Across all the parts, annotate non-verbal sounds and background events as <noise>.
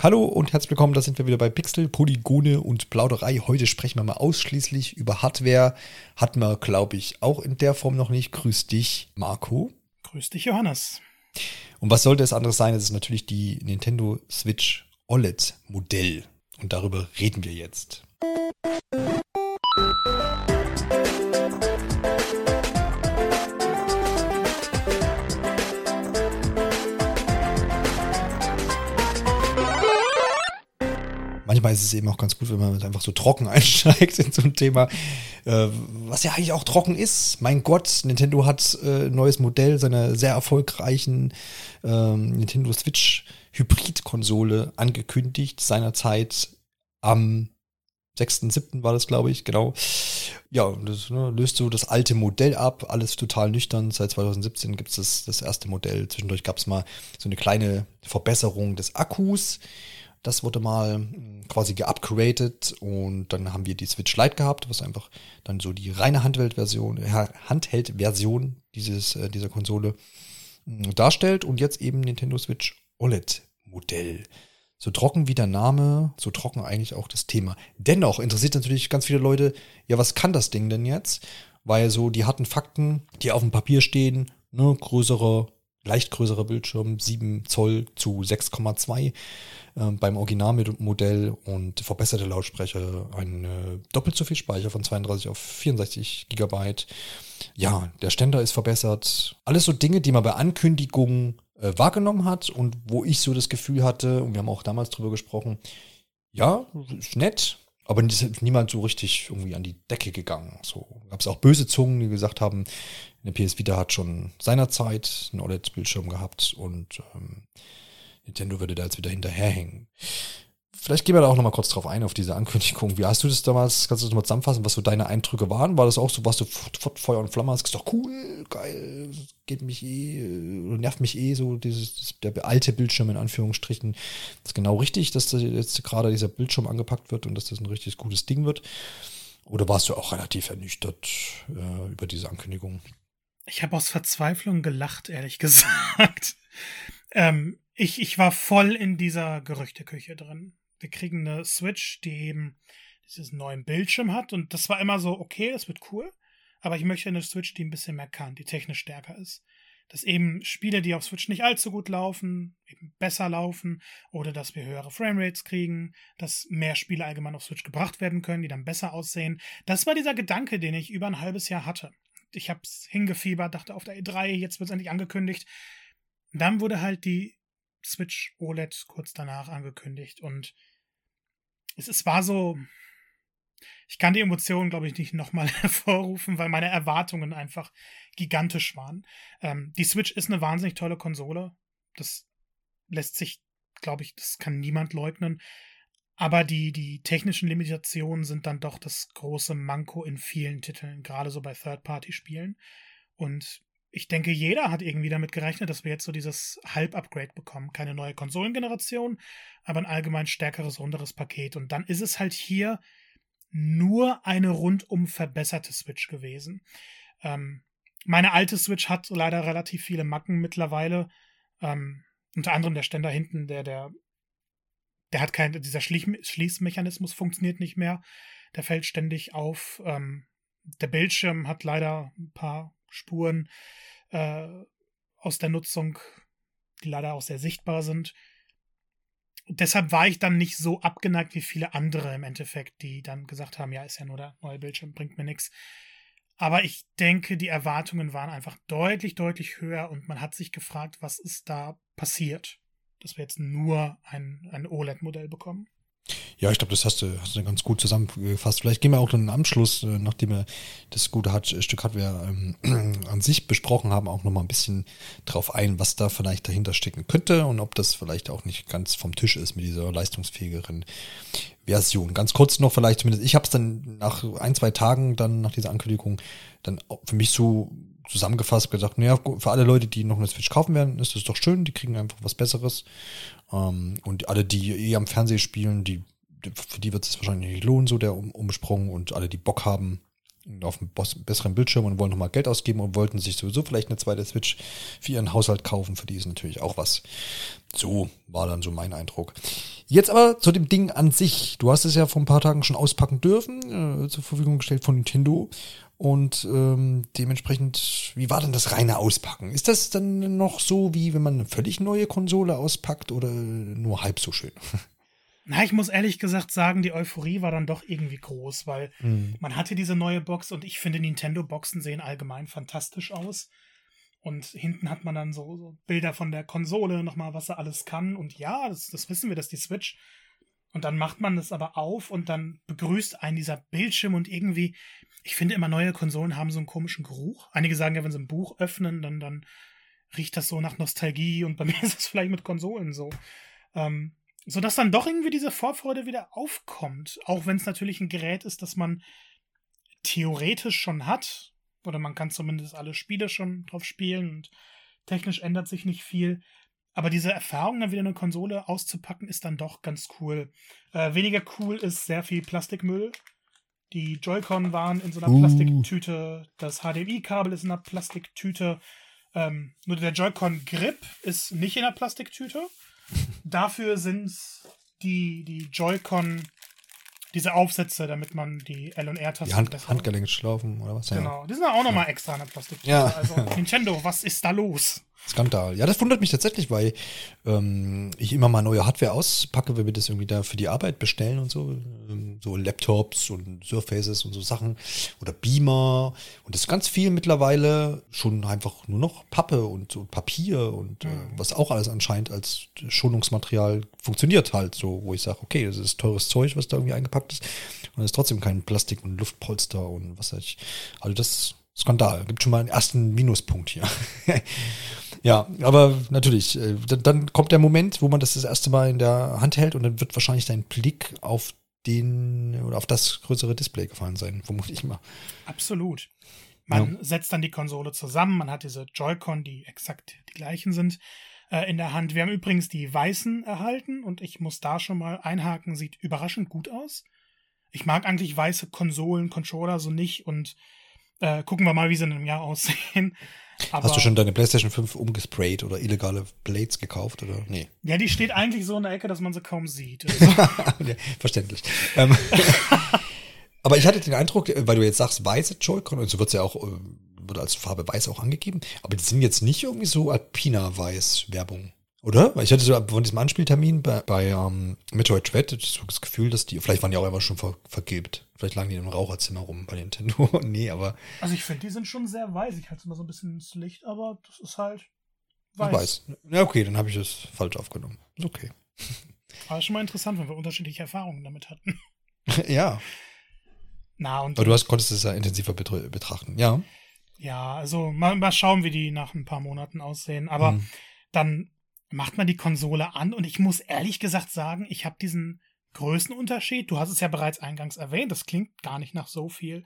Hallo und herzlich willkommen, da sind wir wieder bei Pixel, Polygone und Plauderei. Heute sprechen wir mal ausschließlich über Hardware. Hatten wir, glaube ich, auch in der Form noch nicht. Grüß dich, Marco. Grüß dich, Johannes. Und was sollte es anderes sein? Es ist natürlich die Nintendo Switch OLED Modell. Und darüber reden wir jetzt. Manchmal ist es eben auch ganz gut, wenn man einfach so trocken <laughs> einsteigt in so ein Thema, äh, was ja eigentlich auch trocken ist. Mein Gott, Nintendo hat äh, ein neues Modell seiner sehr erfolgreichen ähm, Nintendo Switch Hybrid-Konsole angekündigt, seinerzeit am 6.7. war das, glaube ich, genau. Ja, das ne, löst so das alte Modell ab, alles total nüchtern. Seit 2017 gibt es das, das erste Modell. Zwischendurch gab es mal so eine kleine Verbesserung des Akkus. Das wurde mal hm, quasi geupgradet und dann haben wir die Switch Lite gehabt, was einfach dann so die reine Handheld-Version, Handheld-Version dieses, äh, dieser Konsole hm, darstellt und jetzt eben Nintendo Switch OLED-Modell. So trocken wie der Name, so trocken eigentlich auch das Thema. Dennoch interessiert natürlich ganz viele Leute, ja, was kann das Ding denn jetzt? Weil so die harten Fakten, die auf dem Papier stehen, ne, größere leicht größerer Bildschirm, 7 Zoll zu 6,2 äh, beim Originalmodell und verbesserte Lautsprecher, ein äh, doppelt so viel Speicher von 32 auf 64 Gigabyte. Ja, der Ständer ist verbessert. Alles so Dinge, die man bei Ankündigungen äh, wahrgenommen hat und wo ich so das Gefühl hatte, und wir haben auch damals drüber gesprochen, ja, ist nett, aber niemand so richtig irgendwie an die Decke gegangen. So gab es auch böse Zungen, die gesagt haben, eine PS Vita hat schon seinerzeit einen OLED-Bildschirm gehabt und ähm, Nintendo würde da jetzt wieder hinterherhängen. Vielleicht gehen wir da auch nochmal kurz drauf ein, auf diese Ankündigung. Wie hast du das damals, kannst du das mal zusammenfassen, was so deine Eindrücke waren? War das auch so, was du Feuer und Flamme hast? Ist doch cool, geil, geht mich eh, nervt mich eh so, dieses, der alte Bildschirm in Anführungsstrichen. Ist genau richtig, dass da jetzt gerade dieser Bildschirm angepackt wird und dass das ein richtig gutes Ding wird? Oder warst du auch relativ ernüchtert äh, über diese Ankündigung? Ich habe aus Verzweiflung gelacht, ehrlich <laughs> gesagt. ähm, ich, ich war voll in dieser Gerüchteküche drin. Wir kriegen eine Switch, die eben dieses neuen Bildschirm hat. Und das war immer so, okay, das wird cool. Aber ich möchte eine Switch, die ein bisschen mehr kann, die technisch stärker ist. Dass eben Spiele, die auf Switch nicht allzu gut laufen, eben besser laufen. Oder dass wir höhere Framerates kriegen. Dass mehr Spiele allgemein auf Switch gebracht werden können, die dann besser aussehen. Das war dieser Gedanke, den ich über ein halbes Jahr hatte ich habe es hingefiebert, dachte auf der E3, jetzt wird es endlich angekündigt. Dann wurde halt die Switch OLED kurz danach angekündigt und es, es war so, ich kann die Emotionen, glaube ich, nicht nochmal <laughs> hervorrufen, weil meine Erwartungen einfach gigantisch waren. Ähm, die Switch ist eine wahnsinnig tolle Konsole. Das lässt sich, glaube ich, das kann niemand leugnen. Aber die, die technischen Limitationen sind dann doch das große Manko in vielen Titeln, gerade so bei Third-Party-Spielen. Und ich denke, jeder hat irgendwie damit gerechnet, dass wir jetzt so dieses Halb-Upgrade bekommen. Keine neue Konsolengeneration, aber ein allgemein stärkeres, runderes Paket. Und dann ist es halt hier nur eine rundum verbesserte Switch gewesen. Ähm, meine alte Switch hat leider relativ viele Macken mittlerweile. Ähm, unter anderem der Ständer hinten, der, der der hat kein, dieser Schließmechanismus funktioniert nicht mehr. Der fällt ständig auf. Ähm, der Bildschirm hat leider ein paar Spuren äh, aus der Nutzung, die leider auch sehr sichtbar sind. Deshalb war ich dann nicht so abgeneigt wie viele andere im Endeffekt, die dann gesagt haben, ja, ist ja nur der neue Bildschirm, bringt mir nichts. Aber ich denke, die Erwartungen waren einfach deutlich, deutlich höher und man hat sich gefragt, was ist da passiert dass wir jetzt nur ein, ein OLED-Modell bekommen. Ja, ich glaube, das hast du, hast du ganz gut zusammengefasst. Vielleicht gehen wir auch dann am Schluss, äh, nachdem wir das gute Hard Stück Hardware ähm, <clears throat> an sich besprochen haben, auch nochmal ein bisschen drauf ein, was da vielleicht dahinter stecken könnte und ob das vielleicht auch nicht ganz vom Tisch ist mit dieser leistungsfähigeren Version. Ganz kurz noch vielleicht zumindest, ich habe es dann nach ein, zwei Tagen dann nach dieser Ankündigung dann für mich so zusammengefasst gesagt, naja, für alle Leute, die noch eine Switch kaufen werden, ist das doch schön, die kriegen einfach was Besseres. Ähm, und alle, die eh am Fernsehen spielen, die, für die wird es wahrscheinlich nicht lohnen, so der um Umsprung. Und alle, die Bock haben, auf einem besseren Bildschirm und wollen nochmal Geld ausgeben und wollten sich sowieso vielleicht eine zweite Switch für ihren Haushalt kaufen. Für die ist natürlich auch was. So war dann so mein Eindruck. Jetzt aber zu dem Ding an sich. Du hast es ja vor ein paar Tagen schon auspacken dürfen, äh, zur Verfügung gestellt von Nintendo. Und ähm, dementsprechend, wie war denn das reine Auspacken? Ist das dann noch so, wie wenn man eine völlig neue Konsole auspackt oder nur halb so schön? Na, ich muss ehrlich gesagt sagen, die Euphorie war dann doch irgendwie groß, weil mhm. man hatte diese neue Box und ich finde, Nintendo-Boxen sehen allgemein fantastisch aus. Und hinten hat man dann so, so Bilder von der Konsole, nochmal, was er alles kann. Und ja, das, das wissen wir, dass die Switch. Und dann macht man das aber auf und dann begrüßt einen dieser Bildschirm und irgendwie, ich finde immer neue Konsolen haben so einen komischen Geruch. Einige sagen ja, wenn sie ein Buch öffnen, dann, dann riecht das so nach Nostalgie und bei <laughs> mir ist es vielleicht mit Konsolen so. Ähm, sodass dann doch irgendwie diese Vorfreude wieder aufkommt. Auch wenn es natürlich ein Gerät ist, das man theoretisch schon hat. Oder man kann zumindest alle Spiele schon drauf spielen und technisch ändert sich nicht viel. Aber diese Erfahrung, dann wieder eine Konsole auszupacken, ist dann doch ganz cool. Äh, weniger cool ist sehr viel Plastikmüll. Die Joy-Con waren in so einer uh. Plastiktüte. Das HDMI-Kabel ist in einer Plastiktüte. Ähm, nur der Joy-Con-Grip ist nicht in einer Plastiktüte. <laughs> Dafür sind die, die Joy-Con diese Aufsätze, damit man die L- und R-Tasten. Die Hand, Handgelenkschlaufen oder was? Genau. Die sind auch nochmal ja. extra in der Plastiktüte. Ja. Also <laughs> Nintendo, was ist da los? Skandal. Ja, das wundert mich tatsächlich, weil ähm, ich immer mal neue Hardware auspacke, wenn wir das irgendwie da für die Arbeit bestellen und so. Ähm, so Laptops und Surfaces und so Sachen. Oder Beamer. Und das ist ganz viel mittlerweile schon einfach nur noch Pappe und so Papier und äh, mhm. was auch alles anscheinend als Schonungsmaterial funktioniert halt so, wo ich sage, okay, das ist teures Zeug, was da irgendwie eingepackt ist. Und es ist trotzdem kein Plastik und Luftpolster und was weiß ich. Also das Skandal. Gibt schon mal einen ersten Minuspunkt hier. <laughs> Ja, aber natürlich, äh, dann kommt der Moment, wo man das das erste Mal in der Hand hält und dann wird wahrscheinlich dein Blick auf den oder auf das größere Display gefallen sein, vermute ich mal. Absolut. Man ja. setzt dann die Konsole zusammen, man hat diese Joy-Con, die exakt die gleichen sind, äh, in der Hand. Wir haben übrigens die weißen erhalten und ich muss da schon mal einhaken, sieht überraschend gut aus. Ich mag eigentlich weiße Konsolen, Controller so nicht und äh, gucken wir mal, wie sie in einem Jahr <laughs> aussehen. Aber Hast du schon deine PlayStation 5 umgesprayt oder illegale Blades gekauft oder nee? Ja, die steht eigentlich so in der Ecke, dass man sie kaum sieht. <laughs> ja, verständlich. Ähm, <laughs> aber ich hatte den Eindruck, weil du jetzt sagst weiße Joy-Con und so wird es ja auch äh, wird als Farbe weiß auch angegeben, aber die sind jetzt nicht irgendwie so Alpina Weiß Werbung. Oder? Weil ich hatte so von diesem Anspieltermin bei, bei ähm, Metroid Dread so das Gefühl, dass die, vielleicht waren die auch einfach schon ver, vergilbt. Vielleicht lagen die im Raucherzimmer rum bei Nintendo. <laughs> nee, aber. Also ich finde, die sind schon sehr weiß. Ich halte es immer so ein bisschen ins Licht, aber das ist halt weiß. weiß. Ja, okay, dann habe ich es falsch aufgenommen. Ist okay. Aber schon mal interessant, wenn wir unterschiedliche Erfahrungen damit hatten. <laughs> ja. Na, und aber du hast, konntest es ja intensiver betrachten, ja. Ja, also mal, mal schauen, wie die nach ein paar Monaten aussehen. Aber hm. dann macht man die Konsole an und ich muss ehrlich gesagt sagen, ich habe diesen Größenunterschied. Du hast es ja bereits eingangs erwähnt, das klingt gar nicht nach so viel.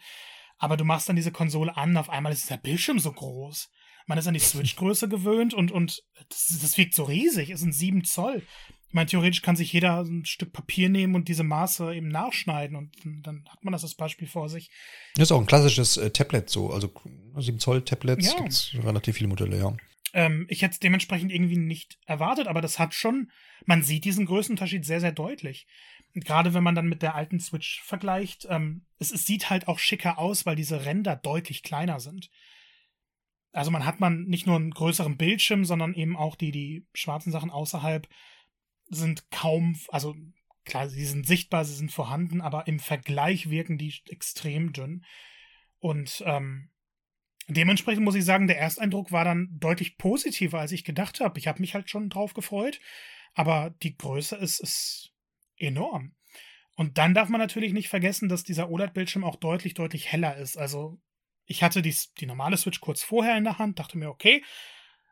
Aber du machst dann diese Konsole an, auf einmal ist der Bildschirm so groß. Man ist an die Switch-Größe gewöhnt und, und das, das wirkt so riesig. Es sind sieben Zoll. Ich meine, theoretisch kann sich jeder ein Stück Papier nehmen und diese Maße eben nachschneiden und dann hat man das als Beispiel vor sich. Das ist auch ein klassisches äh, Tablet so. Also 7 Zoll Tablets ja. gibt es relativ viele Modelle, ja. Ähm, ich hätte es dementsprechend irgendwie nicht erwartet, aber das hat schon, man sieht diesen Größenunterschied sehr, sehr deutlich. Und gerade wenn man dann mit der alten Switch vergleicht, ähm, es, es sieht halt auch schicker aus, weil diese Ränder deutlich kleiner sind. Also man hat man nicht nur einen größeren Bildschirm, sondern eben auch die, die schwarzen Sachen außerhalb sind kaum, also klar, sie sind sichtbar, sie sind vorhanden, aber im Vergleich wirken die extrem dünn. Und ähm, Dementsprechend muss ich sagen, der Ersteindruck war dann deutlich positiver, als ich gedacht habe. Ich habe mich halt schon drauf gefreut, aber die Größe ist, ist enorm. Und dann darf man natürlich nicht vergessen, dass dieser OLED-Bildschirm auch deutlich, deutlich heller ist. Also ich hatte die, die normale Switch kurz vorher in der Hand, dachte mir, okay,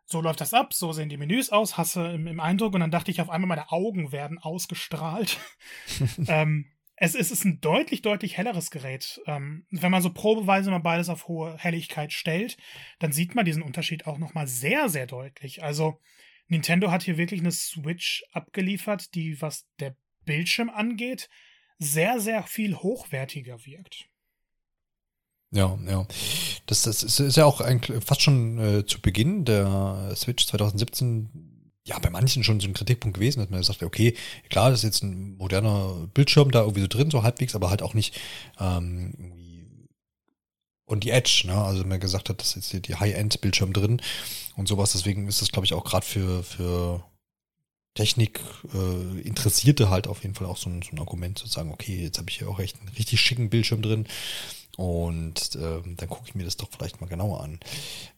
so läuft das ab, so sehen die Menüs aus, hasse im, im Eindruck und dann dachte ich auf einmal, meine Augen werden ausgestrahlt. <laughs> ähm, es, es ist ein deutlich, deutlich helleres Gerät. Ähm, wenn man so probeweise mal beides auf hohe Helligkeit stellt, dann sieht man diesen Unterschied auch nochmal sehr, sehr deutlich. Also Nintendo hat hier wirklich eine Switch abgeliefert, die, was der Bildschirm angeht, sehr, sehr viel hochwertiger wirkt. Ja, ja. Das, das ist, ist ja auch ein, fast schon äh, zu Beginn der Switch 2017 ja bei manchen schon so ein Kritikpunkt gewesen, dass man sagt, okay, klar, das ist jetzt ein moderner Bildschirm da irgendwie so drin, so halbwegs, aber halt auch nicht ähm, irgendwie und die Edge, ne? Also man gesagt hat, das ist jetzt die High-End-Bildschirm drin und sowas. Deswegen ist das, glaube ich, auch gerade für, für Technik äh, Interessierte halt auf jeden Fall auch so ein, so ein Argument zu sagen, okay, jetzt habe ich hier auch echt einen richtig schicken Bildschirm drin und ähm, dann gucke ich mir das doch vielleicht mal genauer an.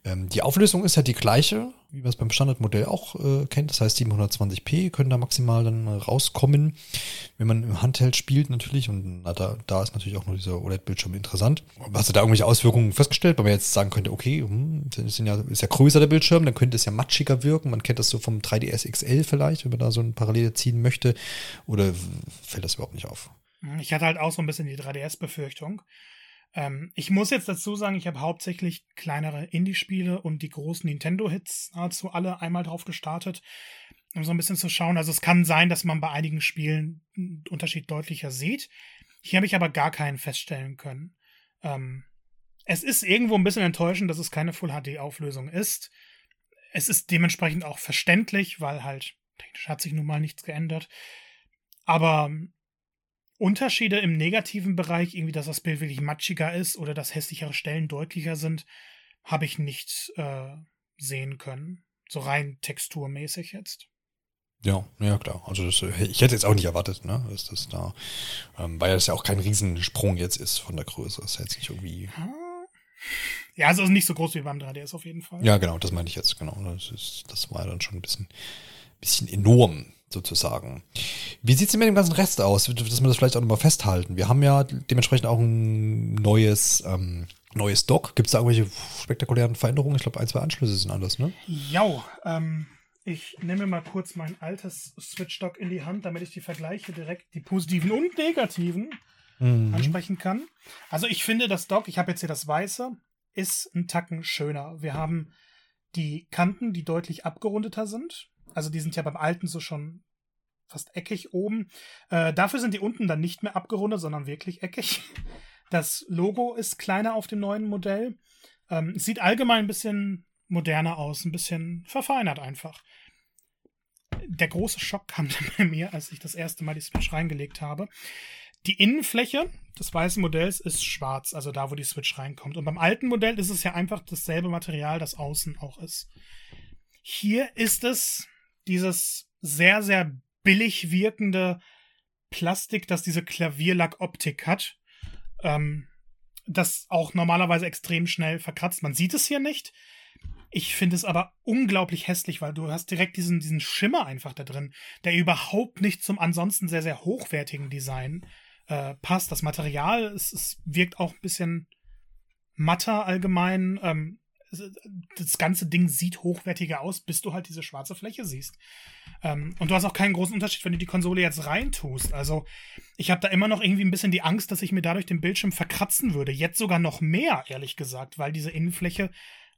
Ähm, die Auflösung ist ja die gleiche, wie man es beim Standardmodell auch äh, kennt. Das heißt, 720p können da maximal dann rauskommen, wenn man im Handheld spielt natürlich. Und na, da, da ist natürlich auch nur dieser OLED-Bildschirm interessant. Hast du da irgendwelche Auswirkungen festgestellt, weil man jetzt sagen könnte, okay, hm, ist, ja, ist ja größer der Bildschirm, dann könnte es ja matschiger wirken. Man kennt das so vom 3DS XL vielleicht, wenn man da so ein Parallele ziehen möchte. Oder fällt das überhaupt nicht auf? Ich hatte halt auch so ein bisschen die 3DS-Befürchtung. Ähm, ich muss jetzt dazu sagen, ich habe hauptsächlich kleinere Indie-Spiele und die großen Nintendo-Hits nahezu alle einmal drauf gestartet, um so ein bisschen zu schauen. Also es kann sein, dass man bei einigen Spielen einen Unterschied deutlicher sieht. Hier habe ich aber gar keinen feststellen können. Ähm, es ist irgendwo ein bisschen enttäuschend, dass es keine Full-HD-Auflösung ist. Es ist dementsprechend auch verständlich, weil halt technisch hat sich nun mal nichts geändert. Aber Unterschiede im negativen Bereich, irgendwie, dass das Bild wirklich matschiger ist oder dass hässlichere Stellen deutlicher sind, habe ich nicht äh, sehen können. So rein texturmäßig jetzt. Ja, ja klar. Also das, ich hätte jetzt auch nicht erwartet, ne, dass das da, ähm, weil das ja auch kein Riesensprung jetzt ist von der Größe. Das ist jetzt nicht irgendwie. Ja, also nicht so groß wie beim 3DS auf jeden Fall. Ja, genau, das meine ich jetzt, genau. Das ist, das war dann schon ein bisschen, bisschen enorm sozusagen. Wie sieht es denn mit dem ganzen Rest aus, dass wir das vielleicht auch nochmal festhalten? Wir haben ja dementsprechend auch ein neues, ähm, neues Dock. Gibt es da irgendwelche spektakulären Veränderungen? Ich glaube, ein, zwei Anschlüsse sind anders, ne? Ja, ähm, ich nehme mal kurz mein altes Switch-Dock in die Hand, damit ich die Vergleiche direkt, die positiven und negativen, mhm. ansprechen kann. Also ich finde, das Dock, ich habe jetzt hier das Weiße, ist ein Tacken schöner. Wir haben die Kanten, die deutlich abgerundeter sind. Also die sind ja beim alten so schon fast eckig oben. Äh, dafür sind die unten dann nicht mehr abgerundet, sondern wirklich eckig. Das Logo ist kleiner auf dem neuen Modell. Ähm, sieht allgemein ein bisschen moderner aus, ein bisschen verfeinert einfach. Der große Schock kam <laughs> dann bei mir, als ich das erste Mal die Switch reingelegt habe. Die Innenfläche des weißen Modells ist schwarz, also da, wo die Switch reinkommt. Und beim alten Modell ist es ja einfach dasselbe Material, das außen auch ist. Hier ist es dieses sehr, sehr billig wirkende Plastik, das diese Klavierlack-Optik hat. Ähm, das auch normalerweise extrem schnell verkratzt. Man sieht es hier nicht. Ich finde es aber unglaublich hässlich, weil du hast direkt diesen, diesen Schimmer einfach da drin, der überhaupt nicht zum ansonsten sehr, sehr hochwertigen Design äh, passt. Das Material, es, es wirkt auch ein bisschen matter allgemein. Ähm, das ganze Ding sieht hochwertiger aus, bis du halt diese schwarze Fläche siehst. Ähm, und du hast auch keinen großen Unterschied, wenn du die Konsole jetzt reintust. Also ich habe da immer noch irgendwie ein bisschen die Angst, dass ich mir dadurch den Bildschirm verkratzen würde. Jetzt sogar noch mehr, ehrlich gesagt, weil diese Innenfläche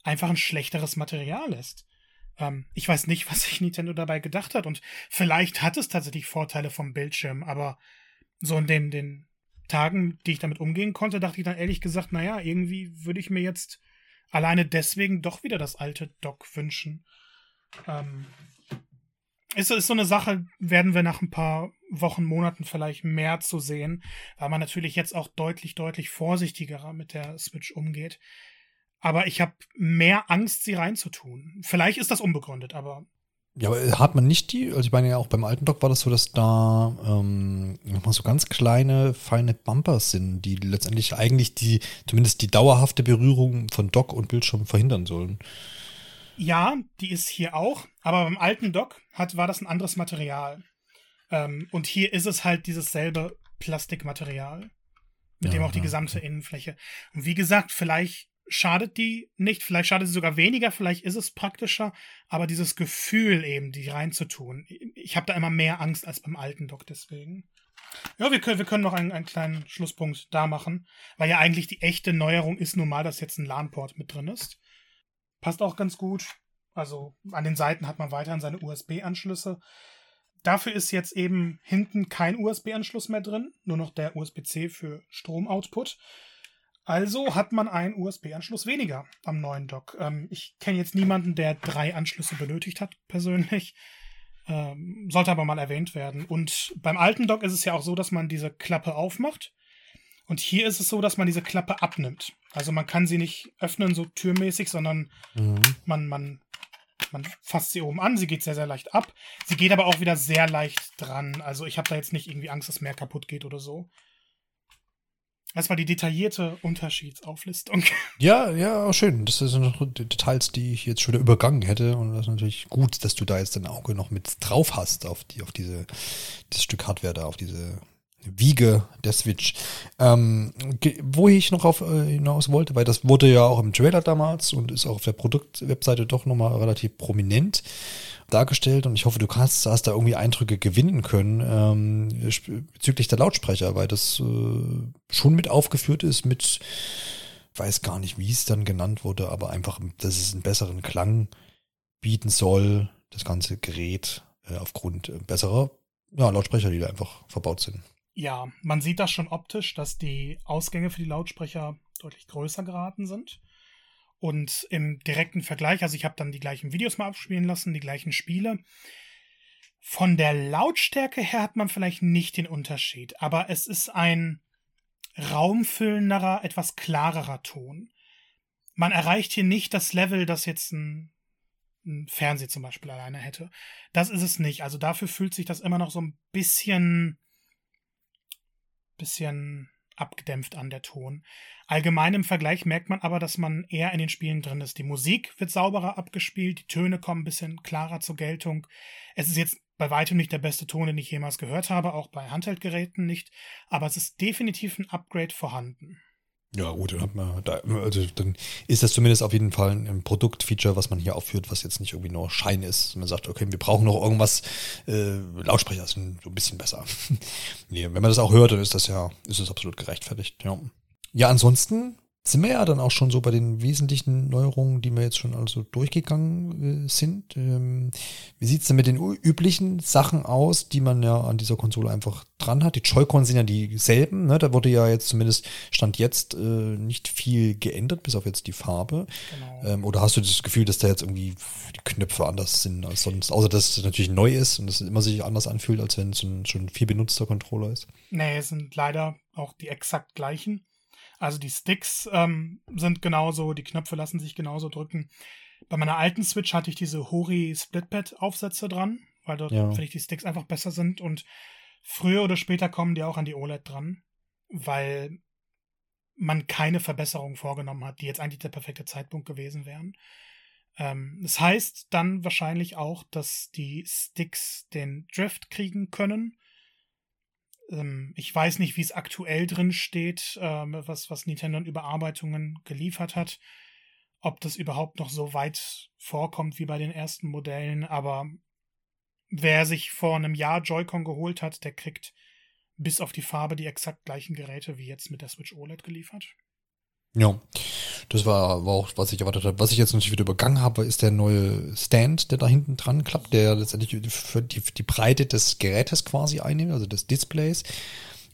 einfach ein schlechteres Material ist. Ähm, ich weiß nicht, <laughs> was sich Nintendo dabei gedacht hat. Und vielleicht hat es tatsächlich Vorteile vom Bildschirm, aber so in den, den Tagen, die ich damit umgehen konnte, dachte ich dann ehrlich gesagt, naja, irgendwie würde ich mir jetzt alleine deswegen doch wieder das alte Dock wünschen. Ähm, ist, ist so eine Sache, werden wir nach ein paar Wochen, Monaten vielleicht mehr zu sehen, weil man natürlich jetzt auch deutlich, deutlich vorsichtiger mit der Switch umgeht. Aber ich habe mehr Angst, sie reinzutun. Vielleicht ist das unbegründet, aber. Ja, aber hat man nicht die, also ich meine ja auch beim alten Dock war das so, dass da ähm, nochmal so ganz kleine, feine Bumpers sind, die letztendlich eigentlich die, zumindest die dauerhafte Berührung von Dock und Bildschirm verhindern sollen. Ja, die ist hier auch, aber beim alten Dock hat, war das ein anderes Material. Ähm, und hier ist es halt dieses selbe Plastikmaterial, mit ja, dem auch die ja, gesamte okay. Innenfläche. Und wie gesagt, vielleicht schadet die nicht, vielleicht schadet sie sogar weniger, vielleicht ist es praktischer, aber dieses Gefühl eben, die reinzutun, ich habe da immer mehr Angst als beim alten Dock deswegen. Ja, wir können, wir können noch einen, einen kleinen Schlusspunkt da machen, weil ja eigentlich die echte Neuerung ist nun mal, dass jetzt ein LAN-Port mit drin ist. Passt auch ganz gut. Also an den Seiten hat man weiterhin seine USB-Anschlüsse. Dafür ist jetzt eben hinten kein USB-Anschluss mehr drin, nur noch der USB-C für Stromoutput. Also hat man einen USB-Anschluss weniger am neuen Dock. Ähm, ich kenne jetzt niemanden, der drei Anschlüsse benötigt hat, persönlich. Ähm, sollte aber mal erwähnt werden. Und beim alten Dock ist es ja auch so, dass man diese Klappe aufmacht. Und hier ist es so, dass man diese Klappe abnimmt. Also man kann sie nicht öffnen, so türmäßig, sondern mhm. man, man, man fasst sie oben an. Sie geht sehr, sehr leicht ab. Sie geht aber auch wieder sehr leicht dran. Also ich habe da jetzt nicht irgendwie Angst, dass mehr kaputt geht oder so. Das war die detaillierte Unterschiedsauflistung. <laughs> Ja, ja, schön. Das sind Details, die ich jetzt schon wieder übergangen hätte. Und das ist natürlich gut, dass du da jetzt dein Auge noch mit drauf hast auf die, auf diese, das Stück Hardware da, auf diese Wiege der Switch. Ähm, wo ich noch auf äh, hinaus wollte, weil das wurde ja auch im Trailer damals und ist auch auf der Produktwebseite doch nochmal relativ prominent dargestellt und ich hoffe, du kannst, hast da irgendwie Eindrücke gewinnen können ähm, bezüglich der Lautsprecher, weil das äh, schon mit aufgeführt ist mit, weiß gar nicht, wie es dann genannt wurde, aber einfach, dass es einen besseren Klang bieten soll, das ganze Gerät äh, aufgrund besserer ja, Lautsprecher, die da einfach verbaut sind. Ja, man sieht das schon optisch, dass die Ausgänge für die Lautsprecher deutlich größer geraten sind. Und im direkten Vergleich, also ich habe dann die gleichen Videos mal abspielen lassen, die gleichen Spiele. Von der Lautstärke her hat man vielleicht nicht den Unterschied, aber es ist ein raumfüllenderer, etwas klarerer Ton. Man erreicht hier nicht das Level, das jetzt ein, ein Fernseher zum Beispiel alleine hätte. Das ist es nicht. Also dafür fühlt sich das immer noch so ein bisschen bisschen abgedämpft an der Ton. Allgemein im Vergleich merkt man aber, dass man eher in den Spielen drin ist. Die Musik wird sauberer abgespielt, die Töne kommen ein bisschen klarer zur Geltung. Es ist jetzt bei weitem nicht der beste Ton, den ich jemals gehört habe, auch bei Handheldgeräten nicht, aber es ist definitiv ein Upgrade vorhanden. Ja, gut, dann, hat man da, also dann ist das zumindest auf jeden Fall ein Produktfeature, was man hier aufführt, was jetzt nicht irgendwie nur Schein ist. Man sagt, okay, wir brauchen noch irgendwas, äh, Lautsprecher sind so ein bisschen besser. <laughs> nee, wenn man das auch hört, dann ist das ja, ist es absolut gerechtfertigt, ja. Ja, ansonsten sind wir ja dann auch schon so bei den wesentlichen Neuerungen, die wir jetzt schon also durchgegangen äh, sind. Ähm, wie sieht's denn mit den üblichen Sachen aus, die man ja an dieser Konsole einfach dran hat? Die Joy-Cons sind ja dieselben, ne? Da wurde ja jetzt zumindest Stand jetzt äh, nicht viel geändert, bis auf jetzt die Farbe. Genau. Ähm, oder hast du das Gefühl, dass da jetzt irgendwie die Knöpfe anders sind als sonst? Außer dass es natürlich neu ist und es immer sich anders anfühlt, als wenn es ein schon viel benutzter Controller ist. Nee, es sind leider auch die exakt gleichen. Also die Sticks ähm, sind genauso, die Knöpfe lassen sich genauso drücken. Bei meiner alten Switch hatte ich diese Hori Splitpad-Aufsätze dran, weil dort ja. finde ich die Sticks einfach besser sind und früher oder später kommen die auch an die OLED dran, weil man keine Verbesserungen vorgenommen hat, die jetzt eigentlich der perfekte Zeitpunkt gewesen wären. Ähm, das heißt dann wahrscheinlich auch, dass die Sticks den Drift kriegen können ähm, ich weiß nicht, wie es aktuell drin steht, ähm, was, was Nintendo in Überarbeitungen geliefert hat. Ob das überhaupt noch so weit vorkommt wie bei den ersten Modellen, aber wer sich vor einem Jahr Joy-Con geholt hat, der kriegt bis auf die Farbe die exakt gleichen Geräte wie jetzt mit der Switch OLED geliefert. Ja, das war, war auch, was ich erwartet habe. Was ich jetzt natürlich wieder übergangen habe, ist der neue Stand, der da hinten dran klappt, der letztendlich für die, die Breite des Gerätes quasi einnimmt, also des Displays.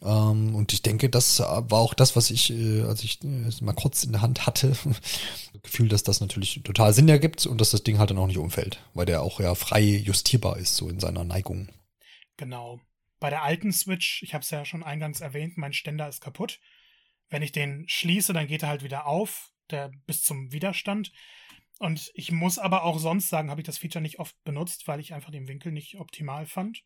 Ähm, und ich denke, das war auch das, was ich, äh, als ich äh, mal kurz in der Hand hatte, <laughs> Gefühl, dass das natürlich total Sinn ergibt und dass das Ding halt dann auch nicht umfällt, weil der auch ja frei justierbar ist, so in seiner Neigung. Genau. Bei der alten Switch, ich habe es ja schon eingangs erwähnt, mein Ständer ist kaputt. Wenn ich den schließe, dann geht er halt wieder auf, der bis zum Widerstand. Und ich muss aber auch sonst sagen, habe ich das Feature nicht oft benutzt, weil ich einfach den Winkel nicht optimal fand.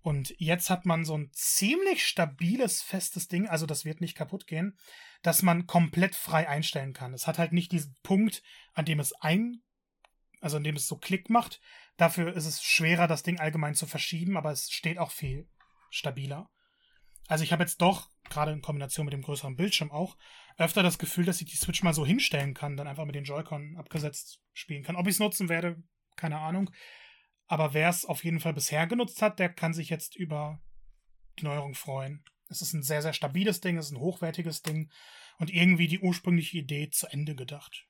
Und jetzt hat man so ein ziemlich stabiles, festes Ding, also das wird nicht kaputt gehen, dass man komplett frei einstellen kann. Es hat halt nicht diesen Punkt, an dem es ein, also an dem es so Klick macht. Dafür ist es schwerer, das Ding allgemein zu verschieben, aber es steht auch viel stabiler. Also ich habe jetzt doch, gerade in Kombination mit dem größeren Bildschirm auch, öfter das Gefühl, dass ich die Switch mal so hinstellen kann, dann einfach mit den Joy-Con abgesetzt spielen kann. Ob ich es nutzen werde, keine Ahnung. Aber wer es auf jeden Fall bisher genutzt hat, der kann sich jetzt über die Neuerung freuen. Es ist ein sehr, sehr stabiles Ding, es ist ein hochwertiges Ding und irgendwie die ursprüngliche Idee zu Ende gedacht.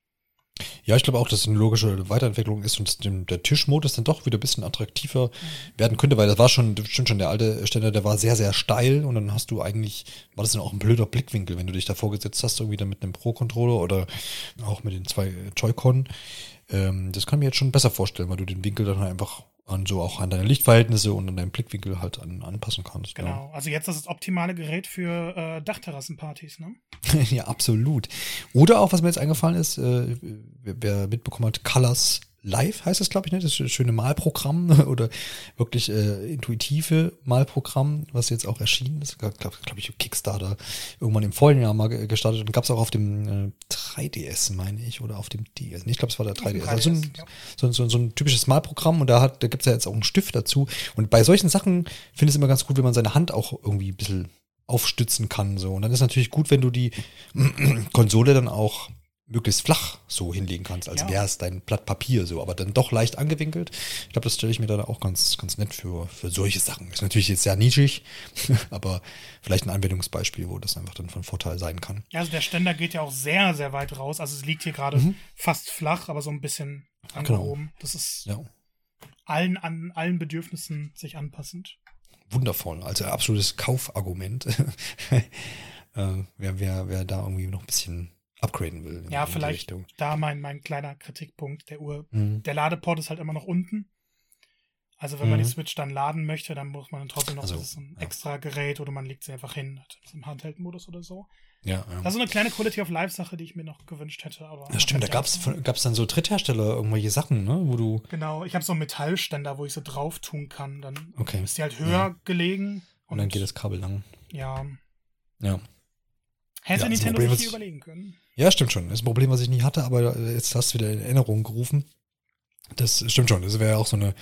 Ja, ich glaube auch, dass es eine logische Weiterentwicklung ist und der Tischmodus dann doch wieder ein bisschen attraktiver mhm. werden könnte, weil das war schon, stimmt schon, der alte Ständer, der war sehr, sehr steil und dann hast du eigentlich, war das dann auch ein blöder Blickwinkel, wenn du dich da vorgesetzt hast, irgendwie dann mit einem Pro-Controller oder auch mit den zwei Joy-Con. Ähm, das kann ich mir jetzt schon besser vorstellen, weil du den Winkel dann halt einfach an so auch an deine Lichtverhältnisse und an deinen Blickwinkel halt an, anpassen kannst. Genau. Ja. Also jetzt ist das optimale Gerät für äh, Dachterrassenpartys, ne? <laughs> ja, absolut. Oder auch, was mir jetzt eingefallen ist, äh, wer, wer mitbekommen hat, Colors Live heißt es, glaube ich, ne? Das schöne Malprogramm <laughs> oder wirklich äh, intuitive Malprogramm, was jetzt auch erschienen ist. Glaube glaub ich, Kickstarter irgendwann im vollen Jahr mal gestartet und gab es auch auf dem äh, 3DS, meine ich, oder auf dem DS. Nee, ich glaube, es war der 3DS. 3DS also so, ein, ja. so, so, so, ein typisches Malprogramm und da, hat, da gibt es ja jetzt auch einen Stift dazu. Und bei solchen Sachen finde ich es immer ganz gut, wenn man seine Hand auch irgendwie ein bisschen aufstützen kann. So. Und dann ist natürlich gut, wenn du die <clears throat> Konsole dann auch möglichst flach so hinlegen kannst, als ja. wäre es dein Blatt Papier so, aber dann doch leicht angewinkelt. Ich glaube, das stelle ich mir da auch ganz, ganz nett für, für solche Sachen. Ist natürlich jetzt sehr nischig, <laughs> aber vielleicht ein Anwendungsbeispiel, wo das einfach dann von Vorteil sein kann. Ja, also der Ständer geht ja auch sehr, sehr weit raus. Also es liegt hier gerade mhm. fast flach, aber so ein bisschen angehoben. Genau. Das ist ja. allen, an allen Bedürfnissen sich anpassend. Wundervoll, also absolutes Kaufargument. <laughs> äh, wer, wer, wer da irgendwie noch ein bisschen upgraden will. ja, vielleicht da mein, mein kleiner Kritikpunkt der Uhr. Mhm. Der Ladeport ist halt immer noch unten. Also wenn mhm. man die mhm. Switch dann laden möchte, dann muss man dann trotzdem noch also, das ein ja. extra Gerät oder man legt sie einfach hin, im Handheld-Modus oder so. Ja, ja. Das ist so eine kleine Quality of Life-Sache, die ich mir noch gewünscht hätte. Aber ja, stimmt, da gab es dann so Dritthersteller irgendwelche Sachen, ne? Wo du. Genau, ich habe so einen Metallständer, wo ich so drauf tun kann. Dann okay. ist die halt höher ja. gelegen. Und, und, dann geht das Kabel lang. Ja. Ja. Hätte ja, Nintendo sich überlegen können. Ja, stimmt schon. Das ist ein Problem, was ich nie hatte, aber jetzt hast du wieder in Erinnerung gerufen. Das stimmt schon. Das wäre auch so eine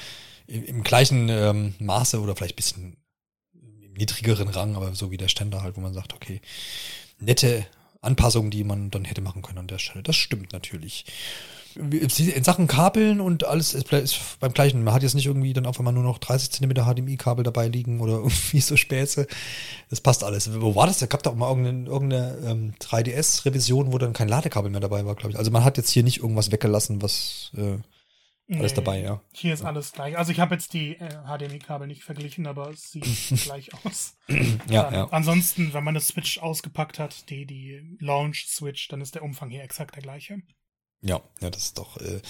im gleichen ähm, Maße oder vielleicht ein bisschen im niedrigeren Rang, aber so wie der Ständer halt, wo man sagt, okay, nette Anpassungen, die man dann hätte machen können an der Stelle. Das stimmt natürlich in Sachen Kabeln und alles ist, beim gleichen. Man hat jetzt nicht irgendwie dann auf einmal nur noch 30 Zentimeter HDMI-Kabel dabei liegen oder <laughs> irgendwie so Späße. Das passt alles. Wo war das? Da gab da auch mal irgendeine, irgendeine ähm, 3DS-Revision, wo dann kein Ladekabel mehr dabei war, glaube ich. Also man hat jetzt hier nicht irgendwas weggelassen, was äh, alles nee, dabei, ja. Hier ist alles gleich. Also ich habe jetzt die äh, HDMI-Kabel nicht verglichen, aber es sieht <laughs> gleich aus. ja, ähm, ja. Ansonsten, wenn man eine Switch ausgepackt hat, die, die Launch-Switch, dann ist der Umfang hier exakt der gleiche. Ja, ja, das ist doch äh,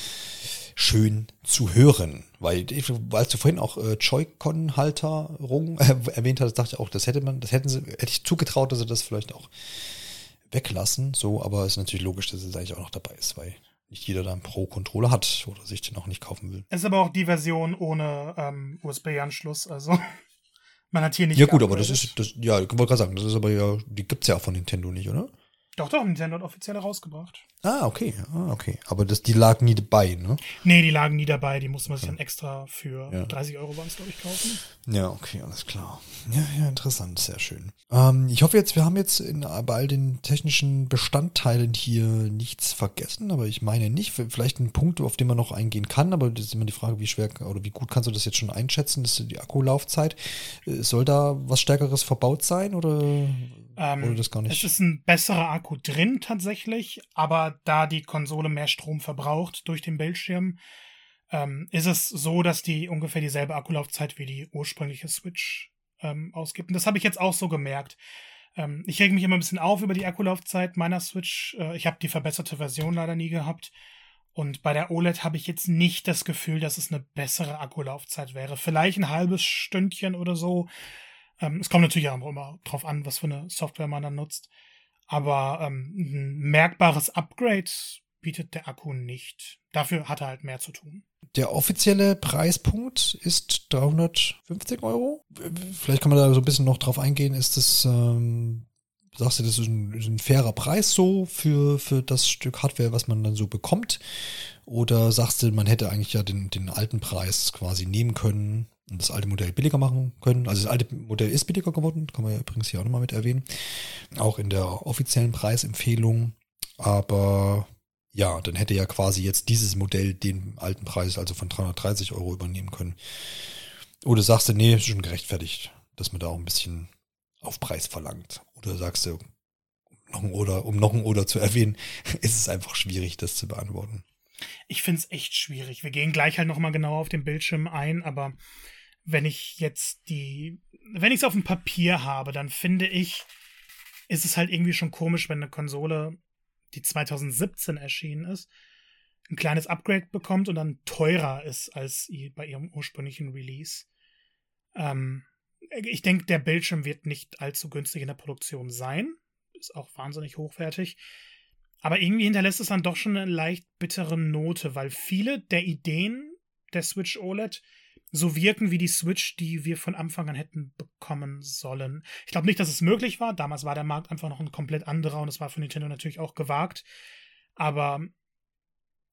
schön zu hören, weil als du vorhin auch äh, Joy-Con-Halterung äh, erwähnt hast, dachte ich auch, das hätte man, das hätten sie, hätte ich zugetraut, dass sie das vielleicht auch weglassen, so, aber es ist natürlich logisch, dass es eigentlich auch noch dabei ist, weil nicht jeder da einen Pro-Controller hat oder sich den auch nicht kaufen will. Es ist aber auch die Version ohne ähm, USB-Anschluss, also <laughs> man hat hier nicht. Ja gut, aber das ist, das, ja, ich wollte gerade sagen, das ist aber ja, die gibt's ja auch von Nintendo nicht, oder? Doch, doch, Nintendo hat offiziell rausgebracht. Ah, okay. Ah, okay. Aber das, die lagen nie dabei, ne? Nee, die lagen nie dabei. Die musste man sich dann extra für ja. 30 Euro waren es, glaube ich, kaufen. Ja, okay, alles klar. Ja, ja, interessant, sehr schön. Ähm, ich hoffe jetzt, wir haben jetzt in, bei all den technischen Bestandteilen hier nichts vergessen, aber ich meine nicht. Vielleicht ein Punkt, auf den man noch eingehen kann, aber das ist immer die Frage, wie schwer oder wie gut kannst du das jetzt schon einschätzen? Das ist die Akkulaufzeit. Äh, soll da was Stärkeres verbaut sein oder ähm, Oder das gar nicht? Es ist ein besserer Akku drin tatsächlich, aber da die Konsole mehr Strom verbraucht durch den Bildschirm, ähm, ist es so, dass die ungefähr dieselbe Akkulaufzeit wie die ursprüngliche Switch ähm, ausgibt. Und das habe ich jetzt auch so gemerkt. Ähm, ich rege mich immer ein bisschen auf über die Akkulaufzeit meiner Switch. Äh, ich habe die verbesserte Version leider nie gehabt. Und bei der OLED habe ich jetzt nicht das Gefühl, dass es eine bessere Akkulaufzeit wäre. Vielleicht ein halbes Stündchen oder so. Ähm, es kommt natürlich auch immer drauf an, was für eine Software man dann nutzt. Aber ähm, ein merkbares Upgrade bietet der Akku nicht. Dafür hat er halt mehr zu tun. Der offizielle Preispunkt ist 350 Euro. Vielleicht kann man da so ein bisschen noch drauf eingehen. Ist das, ähm, sagst du, das ist ein, ein, fairer Preis so für, für das Stück Hardware, was man dann so bekommt? Oder sagst du, man hätte eigentlich ja den, den alten Preis quasi nehmen können das alte Modell billiger machen können. Also das alte Modell ist billiger geworden, kann man ja übrigens hier auch nochmal mit erwähnen. Auch in der offiziellen Preisempfehlung. Aber ja, dann hätte ja quasi jetzt dieses Modell den alten Preis, also von 330 Euro übernehmen können. Oder sagst du, nee, ist schon gerechtfertigt, dass man da auch ein bisschen auf Preis verlangt. Oder sagst du, noch ein Oder, um noch ein Oder zu erwähnen, <laughs> ist es einfach schwierig, das zu beantworten. Ich finde es echt schwierig. Wir gehen gleich halt nochmal genauer auf den Bildschirm ein, aber wenn ich jetzt die, wenn ich es auf dem Papier habe, dann finde ich, ist es halt irgendwie schon komisch, wenn eine Konsole, die 2017 erschienen ist, ein kleines Upgrade bekommt und dann teurer ist als bei ihrem ursprünglichen Release. Ähm, ich denke, der Bildschirm wird nicht allzu günstig in der Produktion sein. Ist auch wahnsinnig hochwertig. Aber irgendwie hinterlässt es dann doch schon eine leicht bittere Note, weil viele der Ideen der Switch OLED so wirken wie die Switch, die wir von Anfang an hätten bekommen sollen. Ich glaube nicht, dass es möglich war. Damals war der Markt einfach noch ein komplett anderer und es war für Nintendo natürlich auch gewagt. Aber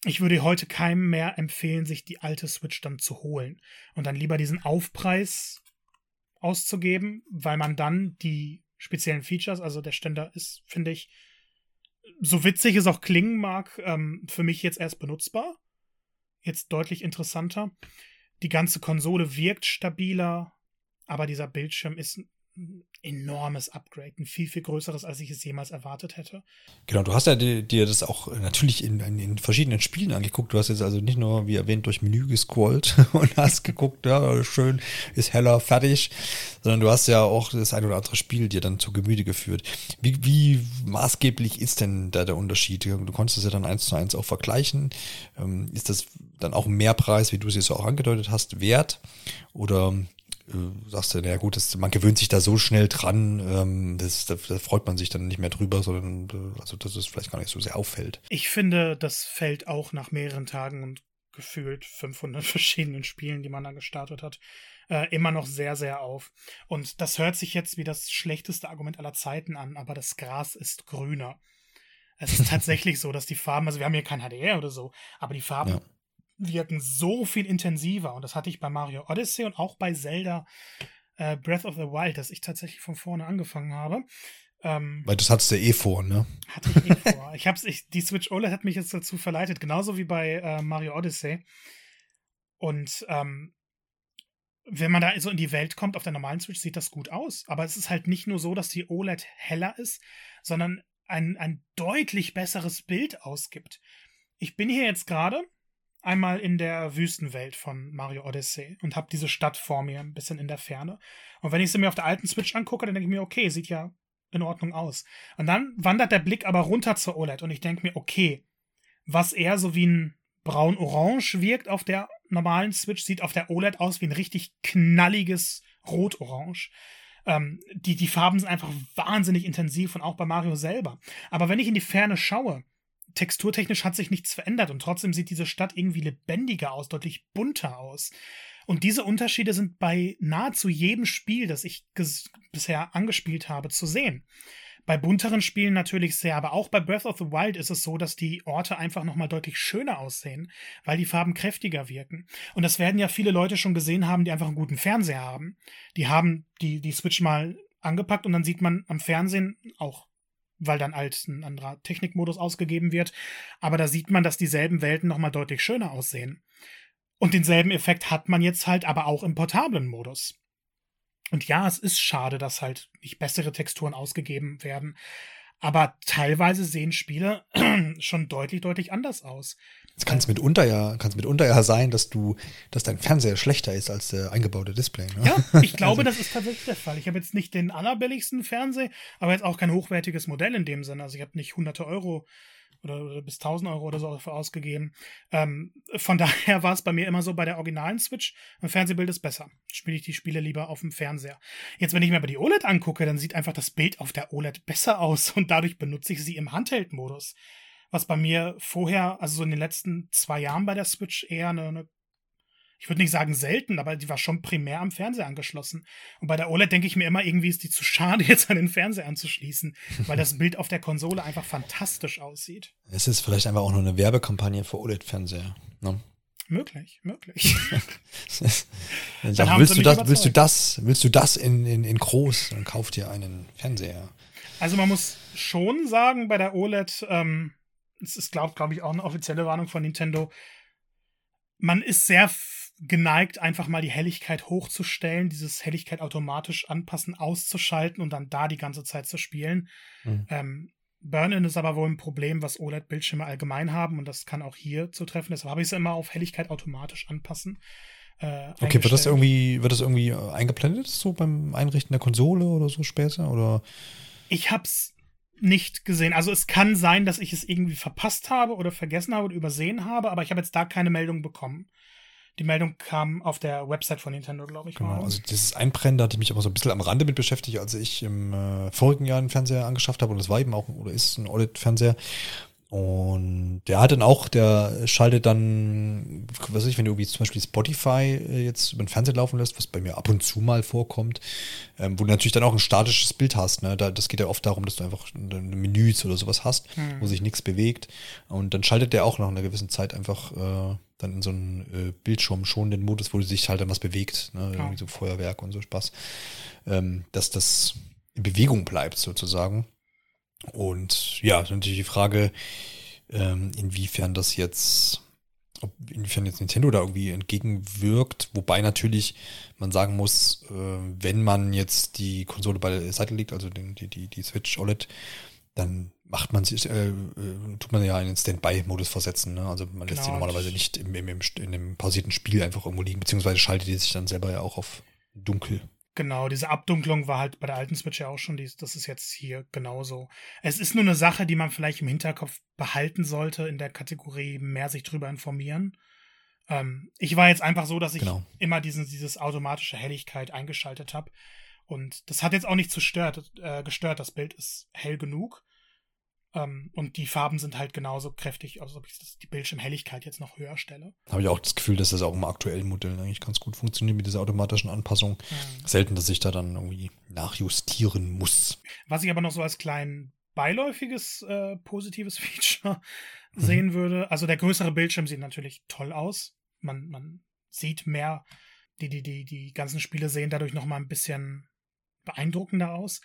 ich würde heute keinem mehr empfehlen, sich die alte Switch dann zu holen und dann lieber diesen Aufpreis auszugeben, weil man dann die speziellen Features, also der Ständer ist, finde ich, so witzig es auch klingen mag, ähm, für mich jetzt erst benutzbar. Jetzt deutlich interessanter. Die ganze Konsole wirkt stabiler, aber dieser Bildschirm ist enormes Upgrade, ein viel, viel größeres, als ich es jemals erwartet hätte. Genau, du hast ja dir das auch natürlich in, in, in, verschiedenen Spielen angeguckt. Du hast jetzt also nicht nur, wie erwähnt, durch Menü gescrollt <laughs> und hast geguckt, ja, schön, ist heller, fertig, sondern du hast ja auch das ein oder andere Spiel dir dann zu Gemüte geführt. Wie, wie maßgeblich ist denn da der Unterschied? Du konntest es ja dann eins zu eins auch vergleichen. Ähm, ist das dann auch ein Mehrpreis, wie du es jetzt auch angedeutet hast, wert? Oder äh, sagst du, naja gut, das, man gewöhnt sich da so schnell dran, ähm, das, da, da freut man sich dann nicht mehr drüber, sondern äh, also dass es vielleicht gar nicht so sehr auffällt. Ich finde, das fällt auch nach mehreren Tagen und gefühlt 500 <laughs> verschiedenen Spielen, die man da gestartet hat, äh, immer noch sehr, sehr auf. Und das hört sich jetzt wie das schlechteste Argument aller Zeiten an, aber das Gras ist grüner. Es ist <laughs> tatsächlich so, dass die Farben, also wir haben hier kein HDR oder so, aber die Farben ja wirken so viel intensiver. Und das hatte ich bei Mario Odyssey und auch bei Zelda äh, Breath of the Wild, dass ich tatsächlich von vorne angefangen habe. Ähm, Weil das hattest du eh vor, ne? Hatte ich eh <laughs> vor. Ich hab's, ich, die Switch OLED hat mich jetzt dazu verleitet, genauso wie bei äh, Mario Odyssey. Und ähm, wenn man da so in die Welt kommt, auf der normalen Switch sieht das gut aus. Aber es ist halt nicht nur so, dass die OLED heller ist, sondern ein, ein deutlich besseres Bild ausgibt. Ich bin hier jetzt gerade einmal in der Wüstenwelt von Mario Odyssey und habe diese Stadt vor mir, ein bisschen in der Ferne. Und wenn ich sie mir auf der alten Switch angucke, dann denke ich mir, okay, sieht ja in Ordnung aus. Und dann wandert der Blick aber runter zur OLED und ich denke mir, okay, was eher so wie ein braun-orange wirkt auf der normalen Switch, sieht auf der OLED aus wie ein richtig knalliges Rot-orange. Ähm, die, die Farben sind einfach wahnsinnig intensiv und auch bei Mario selber. Aber wenn ich in die Ferne schaue, texturtechnisch hat sich nichts verändert und trotzdem sieht diese Stadt irgendwie lebendiger aus, deutlich bunter aus. Und diese Unterschiede sind bei nahezu jedem Spiel, das ich bisher angespielt habe, zu sehen. Bei bunteren Spielen natürlich sehr, aber auch bei Breath of the Wild ist es so, dass die Orte einfach nochmal deutlich schöner aussehen, weil die Farben kräftiger wirken. Und das werden ja viele Leute schon gesehen haben, die einfach einen guten Fernseher haben. Die haben die, die Switch mal angepackt und dann sieht man am Fernsehen auch weil dann halt ein anderer Technikmodus ausgegeben wird. Aber da sieht man, dass dieselben Welten nochmal deutlich schöner aussehen. Und denselben Effekt hat man jetzt halt aber auch im portablen Modus. Und ja, es ist schade, dass halt nicht bessere Texturen ausgegeben werden. Aber teilweise sehen Spiele <clears throat> schon deutlich, deutlich anders aus. Es kann es mitunter ja, kann es mitunter ja sein, dass du, dass dein Fernseher schlechter ist als der eingebaute Display. Ne? Ja, ich glaube, also. das ist tatsächlich der Fall. Ich habe jetzt nicht den allerbilligsten Fernseher, aber jetzt auch kein hochwertiges Modell in dem Sinne. Also ich habe nicht hunderte Euro oder, oder bis 1000 Euro oder so dafür ausgegeben. Ähm, von <laughs> daher war es bei mir immer so, bei der originalen Switch, ein Fernsehbild ist besser. Spiele ich die Spiele lieber auf dem Fernseher. Jetzt, wenn ich mir aber die OLED angucke, dann sieht einfach das Bild auf der OLED besser aus <laughs> und dadurch benutze ich sie im Handheld-Modus was bei mir vorher, also so in den letzten zwei Jahren bei der Switch eher eine, eine ich würde nicht sagen selten, aber die war schon primär am Fernseher angeschlossen. Und bei der OLED denke ich mir immer, irgendwie ist die zu schade, <laughs> jetzt an den Fernseher anzuschließen, weil das Bild auf der Konsole einfach fantastisch aussieht. Es ist vielleicht einfach auch nur eine Werbekampagne für OLED-Fernseher. Ne? Möglich, möglich. <laughs> dann willst du das, willst du das, willst du das in, in, in groß, dann kauf dir einen Fernseher. Also man muss schon sagen, bei der OLED, ähm, es ist, glaube glaub ich, auch eine offizielle Warnung von Nintendo. Man ist sehr geneigt, einfach mal die Helligkeit hochzustellen, dieses Helligkeit automatisch anpassen, auszuschalten und dann da die ganze Zeit zu spielen. Mhm. Ähm, Burn-In ist aber wohl ein Problem, was OLED-Bildschirme allgemein haben und das kann auch hier zutreffen. Deshalb habe ich es immer auf Helligkeit automatisch anpassen. Äh, okay, wird das irgendwie, wird das irgendwie äh, eingeblendet, so beim Einrichten der Konsole oder so später? Oder? Ich hab's nicht gesehen. Also es kann sein, dass ich es irgendwie verpasst habe oder vergessen habe oder übersehen habe, aber ich habe jetzt da keine Meldung bekommen. Die Meldung kam auf der Website von Nintendo, glaube ich. Genau, mal. also dieses Einbrennen, da hatte ich mich aber so ein bisschen am Rande mit beschäftigt, als ich im äh, vorigen Jahr einen Fernseher angeschafft habe und das war eben auch oder ist ein OLED-Fernseher. Und der hat dann auch, der schaltet dann, was weiß ich, wenn du irgendwie zum Beispiel Spotify äh, jetzt über den Fernseher laufen lässt, was bei mir ab und zu mal vorkommt, ähm, wo du natürlich dann auch ein statisches Bild hast. Ne? Da, das geht ja oft darum, dass du einfach Menüs oder sowas hast, hm. wo sich nichts bewegt. Und dann schaltet der auch nach einer gewissen Zeit einfach äh, dann in so einen äh, Bildschirm schon den Modus, wo sich halt dann was bewegt, ne? Ja. Irgendwie so Feuerwerk und so Spaß, ähm, dass das in Bewegung bleibt sozusagen. Und ja, natürlich die Frage, ähm, inwiefern das jetzt, ob, inwiefern jetzt Nintendo da irgendwie entgegenwirkt, wobei natürlich man sagen muss, äh, wenn man jetzt die Konsole bei der Seite legt, also den, die, die, die Switch OLED, dann macht man sich, äh, äh, tut man ja in den Standby-Modus versetzen. Ne? Also man lässt genau, sie normalerweise nicht im, im, im, in dem pausierten Spiel einfach irgendwo liegen, beziehungsweise schaltet die sich dann selber ja auch auf dunkel. Genau, diese Abdunklung war halt bei der alten Switch ja auch schon, die, das ist jetzt hier genauso. Es ist nur eine Sache, die man vielleicht im Hinterkopf behalten sollte, in der Kategorie mehr sich drüber informieren. Ähm, ich war jetzt einfach so, dass ich genau. immer diesen, dieses automatische Helligkeit eingeschaltet habe. Und das hat jetzt auch nicht zu stört, äh, gestört. Das Bild ist hell genug. Ähm, und die Farben sind halt genauso kräftig, als ob ich das, die Bildschirmhelligkeit jetzt noch höher stelle. Habe ich auch das Gefühl, dass das auch im aktuellen Modell eigentlich ganz gut funktioniert mit dieser automatischen Anpassung. Mhm. Selten, dass ich da dann irgendwie nachjustieren muss. Was ich aber noch so als klein beiläufiges äh, positives <laughs> Feature mhm. sehen würde, also der größere Bildschirm sieht natürlich toll aus. Man, man sieht mehr, die, die, die, die ganzen Spiele sehen dadurch noch mal ein bisschen beeindruckender aus.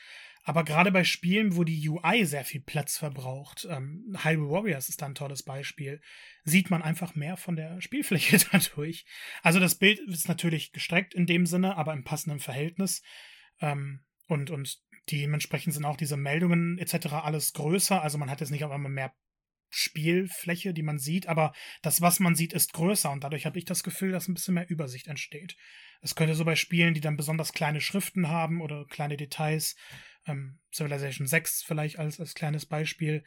Aber gerade bei Spielen, wo die UI sehr viel Platz verbraucht, ähm, Hyrule Warriors ist da ein tolles Beispiel, sieht man einfach mehr von der Spielfläche <laughs> dadurch. Also das Bild ist natürlich gestreckt in dem Sinne, aber im passenden Verhältnis. Ähm, und, und dementsprechend sind auch diese Meldungen etc. alles größer. Also man hat jetzt nicht auf einmal mehr Spielfläche, die man sieht, aber das, was man sieht, ist größer und dadurch habe ich das Gefühl, dass ein bisschen mehr Übersicht entsteht. Es könnte so bei Spielen, die dann besonders kleine Schriften haben oder kleine Details, ähm, Civilization 6 vielleicht als, als kleines Beispiel.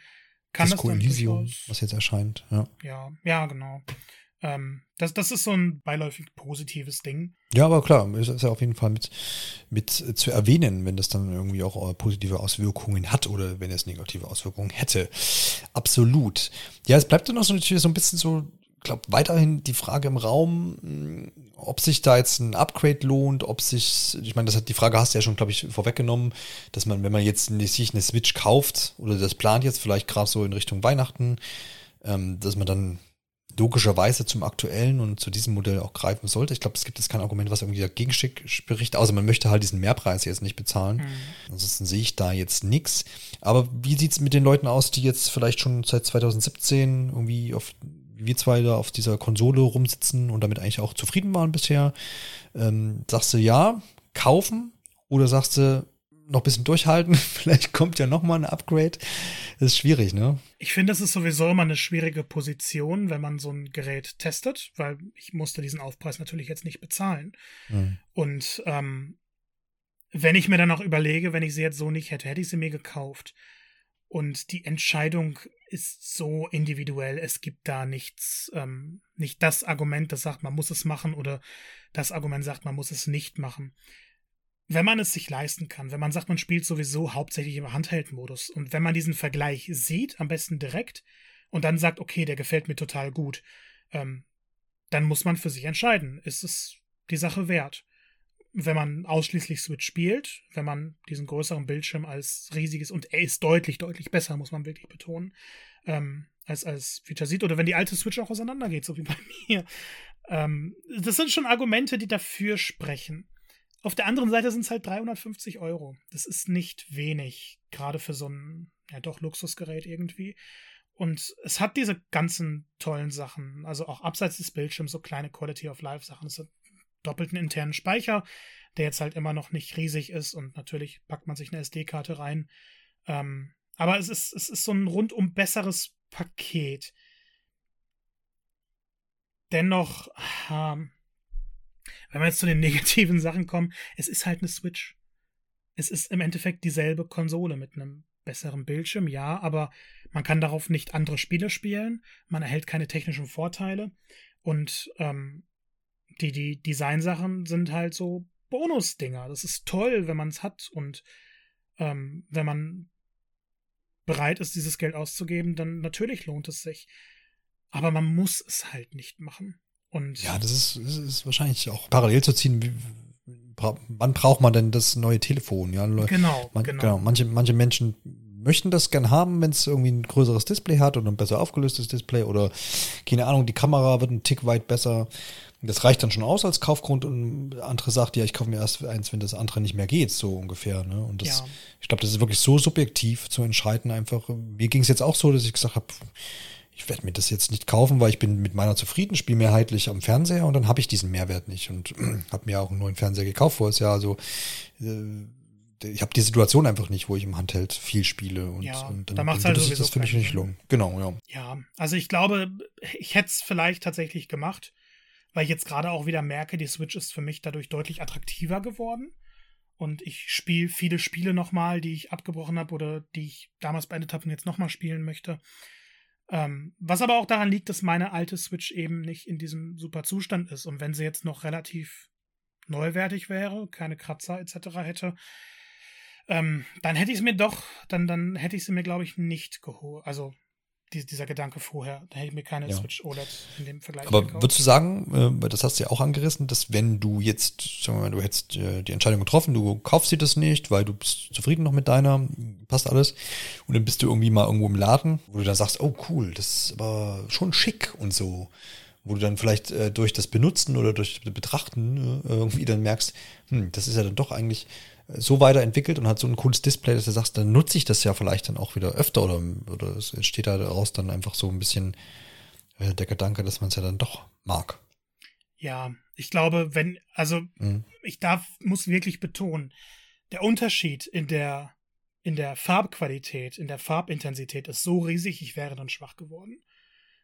Kann Disco das Elysium, was jetzt erscheint. Ja, ja, ja genau. Ähm, das, das ist so ein beiläufig positives Ding. Ja, aber klar, es ist ja auf jeden Fall mit, mit zu erwähnen, wenn das dann irgendwie auch positive Auswirkungen hat oder wenn es negative Auswirkungen hätte. Absolut. Ja, es bleibt dann noch so natürlich so ein bisschen so glaube, weiterhin die Frage im Raum, hm, ob sich da jetzt ein Upgrade lohnt, ob sich, ich meine, das hat die Frage hast du ja schon, glaube ich, vorweggenommen, dass man, wenn man jetzt sich eine Switch kauft oder das plant jetzt vielleicht gerade so in Richtung Weihnachten, ähm, dass man dann logischerweise zum aktuellen und zu diesem Modell auch greifen sollte. Ich glaube, es gibt jetzt kein Argument, was irgendwie dagegen spricht, außer man möchte halt diesen Mehrpreis jetzt nicht bezahlen. Mhm. Ansonsten sehe ich da jetzt nichts. Aber wie sieht es mit den Leuten aus, die jetzt vielleicht schon seit 2017 irgendwie auf wir zwei da auf dieser Konsole rumsitzen und damit eigentlich auch zufrieden waren bisher, ähm, sagst du ja, kaufen oder sagst du noch ein bisschen durchhalten, <laughs> vielleicht kommt ja noch mal ein Upgrade. Das ist schwierig, ne? Ich finde, das ist sowieso immer eine schwierige Position, wenn man so ein Gerät testet, weil ich musste diesen Aufpreis natürlich jetzt nicht bezahlen. Mhm. Und ähm, wenn ich mir dann auch überlege, wenn ich sie jetzt so nicht hätte, hätte ich sie mir gekauft. Und die Entscheidung ist so individuell. Es gibt da nichts, ähm, nicht das Argument, das sagt, man muss es machen oder das Argument sagt, man muss es nicht machen. Wenn man es sich leisten kann, wenn man sagt, man spielt sowieso hauptsächlich im Handheld-Modus und wenn man diesen Vergleich sieht, am besten direkt und dann sagt, okay, der gefällt mir total gut, ähm, dann muss man für sich entscheiden, ist es die Sache wert wenn man ausschließlich Switch spielt, wenn man diesen größeren Bildschirm als riesiges und er ist deutlich, deutlich besser, muss man wirklich betonen, ähm, als, als Feature sieht, oder wenn die alte Switch auch auseinandergeht, so wie bei <laughs> mir. Ähm, das sind schon Argumente, die dafür sprechen. Auf der anderen Seite sind es halt 350 Euro. Das ist nicht wenig, gerade für so ein, ja doch, Luxusgerät irgendwie. Und es hat diese ganzen tollen Sachen, also auch abseits des Bildschirms, so kleine Quality of Life Sachen. Es hat doppelten internen Speicher, der jetzt halt immer noch nicht riesig ist und natürlich packt man sich eine SD-Karte rein. Ähm, Aber es ist, es ist so ein rundum besseres Paket. Dennoch, ähm, wenn wir jetzt zu den <laughs> negativen Sachen kommen, es ist halt eine Switch. Es ist im Endeffekt dieselbe Konsole mit einem besseren Bildschirm, ja, aber man kann darauf nicht andere Spiele spielen, man erhält keine technischen Vorteile und ähm, die, die Designsachen sind halt so Bonusdinger. Das ist toll, wenn man es hat und ähm, wenn man bereit ist, dieses Geld auszugeben, dann natürlich lohnt es sich. Aber man muss es halt nicht machen. Und ja, das ist, das ist wahrscheinlich auch parallel zu ziehen. Wie, wann braucht man denn das neue Telefon? Ja, genau, man, genau. genau. Manche, manche Menschen möchten das gern haben, wenn es irgendwie ein größeres Display hat oder ein besser aufgelöstes Display oder keine Ahnung, die Kamera wird ein Tick weit besser. Das reicht dann schon aus als Kaufgrund und andere sagt, ja, ich kaufe mir erst eins, wenn das andere nicht mehr geht, so ungefähr. Ne? Und das, Ja. ich glaube, das ist wirklich so subjektiv zu entscheiden. Einfach, mir ging es jetzt auch so, dass ich gesagt habe, ich werde mir das jetzt nicht kaufen, weil ich bin mit meiner zufrieden, spiele mehrheitlich am Fernseher und dann habe ich diesen Mehrwert nicht und <clears throat> habe mir auch einen neuen Fernseher gekauft voriges Jahr. Also äh, ich habe die Situation einfach nicht, wo ich im Handheld viel spiele und, Ja, und da macht's dann halt sowieso das für mich nicht lohnen. Genau, ja. Ja, also ich glaube, ich hätte es vielleicht tatsächlich gemacht, weil ich jetzt gerade auch wieder merke, die Switch ist für mich dadurch deutlich attraktiver geworden. Und ich spiele viele Spiele nochmal, die ich abgebrochen habe oder die ich damals beendet habe und jetzt nochmal spielen möchte. Ähm, was aber auch daran liegt, dass meine alte Switch eben nicht in diesem super Zustand ist. Und wenn sie jetzt noch relativ neuwertig wäre, keine Kratzer etc. hätte, ähm, dann hätte ich es mir doch, dann, dann hätte ich sie mir, glaube ich, nicht geholt. Also die, dieser Gedanke vorher, da hätte ich mir keine Ja. Switch OLED in dem Vergleich Aber gekauft. würdest du sagen, äh, weil das hast du ja auch angerissen, dass wenn du jetzt, sagen wir mal, du hättest äh, die Entscheidung getroffen, du kaufst dir das nicht, weil du bist zufrieden noch mit deiner, passt alles, und dann bist du irgendwie mal irgendwo im Laden, wo du dann sagst, oh cool, das ist aber schon schick und so, wo du dann vielleicht äh, durch das Benutzen oder durch das Betrachten äh, irgendwie dann merkst, hm, das ist ja dann doch eigentlich so weiterentwickelt und hat so ein cooles Display, dass du sagst, dann nutze ich das ja vielleicht dann auch wieder öfter oder, oder es entsteht daraus dann einfach so ein bisschen äh, der Gedanke, dass man es ja dann doch mag. Ja, ich glaube, wenn, also Mhm. ich darf, muss wirklich betonen, der Unterschied in der, in der Farbqualität, in der Farbintensität ist so riesig, ich wäre dann schwach geworden.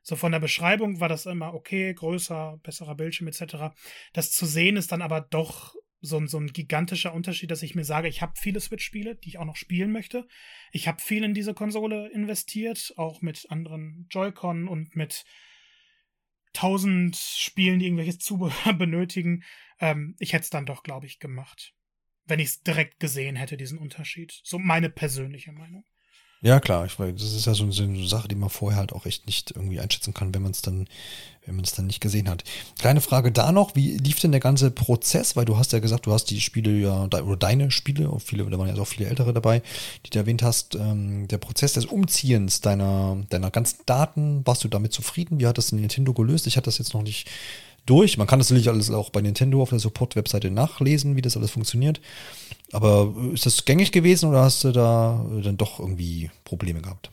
So von der Beschreibung war das immer okay, größer, besserer Bildschirm etc. Das zu sehen ist dann aber doch so ein, so ein gigantischer Unterschied, dass ich mir sage, ich habe viele Switch-Spiele, die ich auch noch spielen möchte. Ich habe viel in diese Konsole investiert, auch mit anderen Joy-Con und mit tausend Spielen, die irgendwelches Zubehör <laughs> benötigen. Ähm, ich hätte es dann doch, glaube ich, gemacht. Wenn ich es direkt gesehen hätte, diesen Unterschied. So meine persönliche Meinung. Ja, klar, ich weiß, das ist ja so, eine Sache, die man vorher halt auch echt nicht irgendwie einschätzen kann, wenn man es dann, wenn man es dann nicht gesehen hat. Kleine Frage da noch, wie lief denn der ganze Prozess? Weil du hast ja gesagt, du hast die Spiele ja, de- oder deine Spiele, viele, da waren ja auch viele ältere dabei, die du erwähnt hast, ähm, der Prozess des Umziehens deiner, deiner ganzen Daten, warst du damit zufrieden? Wie hat das Nintendo gelöst? Ich hatte das jetzt noch nicht durch. Man kann das natürlich alles auch bei Nintendo auf der Support-Webseite nachlesen, wie das alles funktioniert. Aber ist das gängig gewesen oder hast du da dann doch irgendwie Probleme gehabt?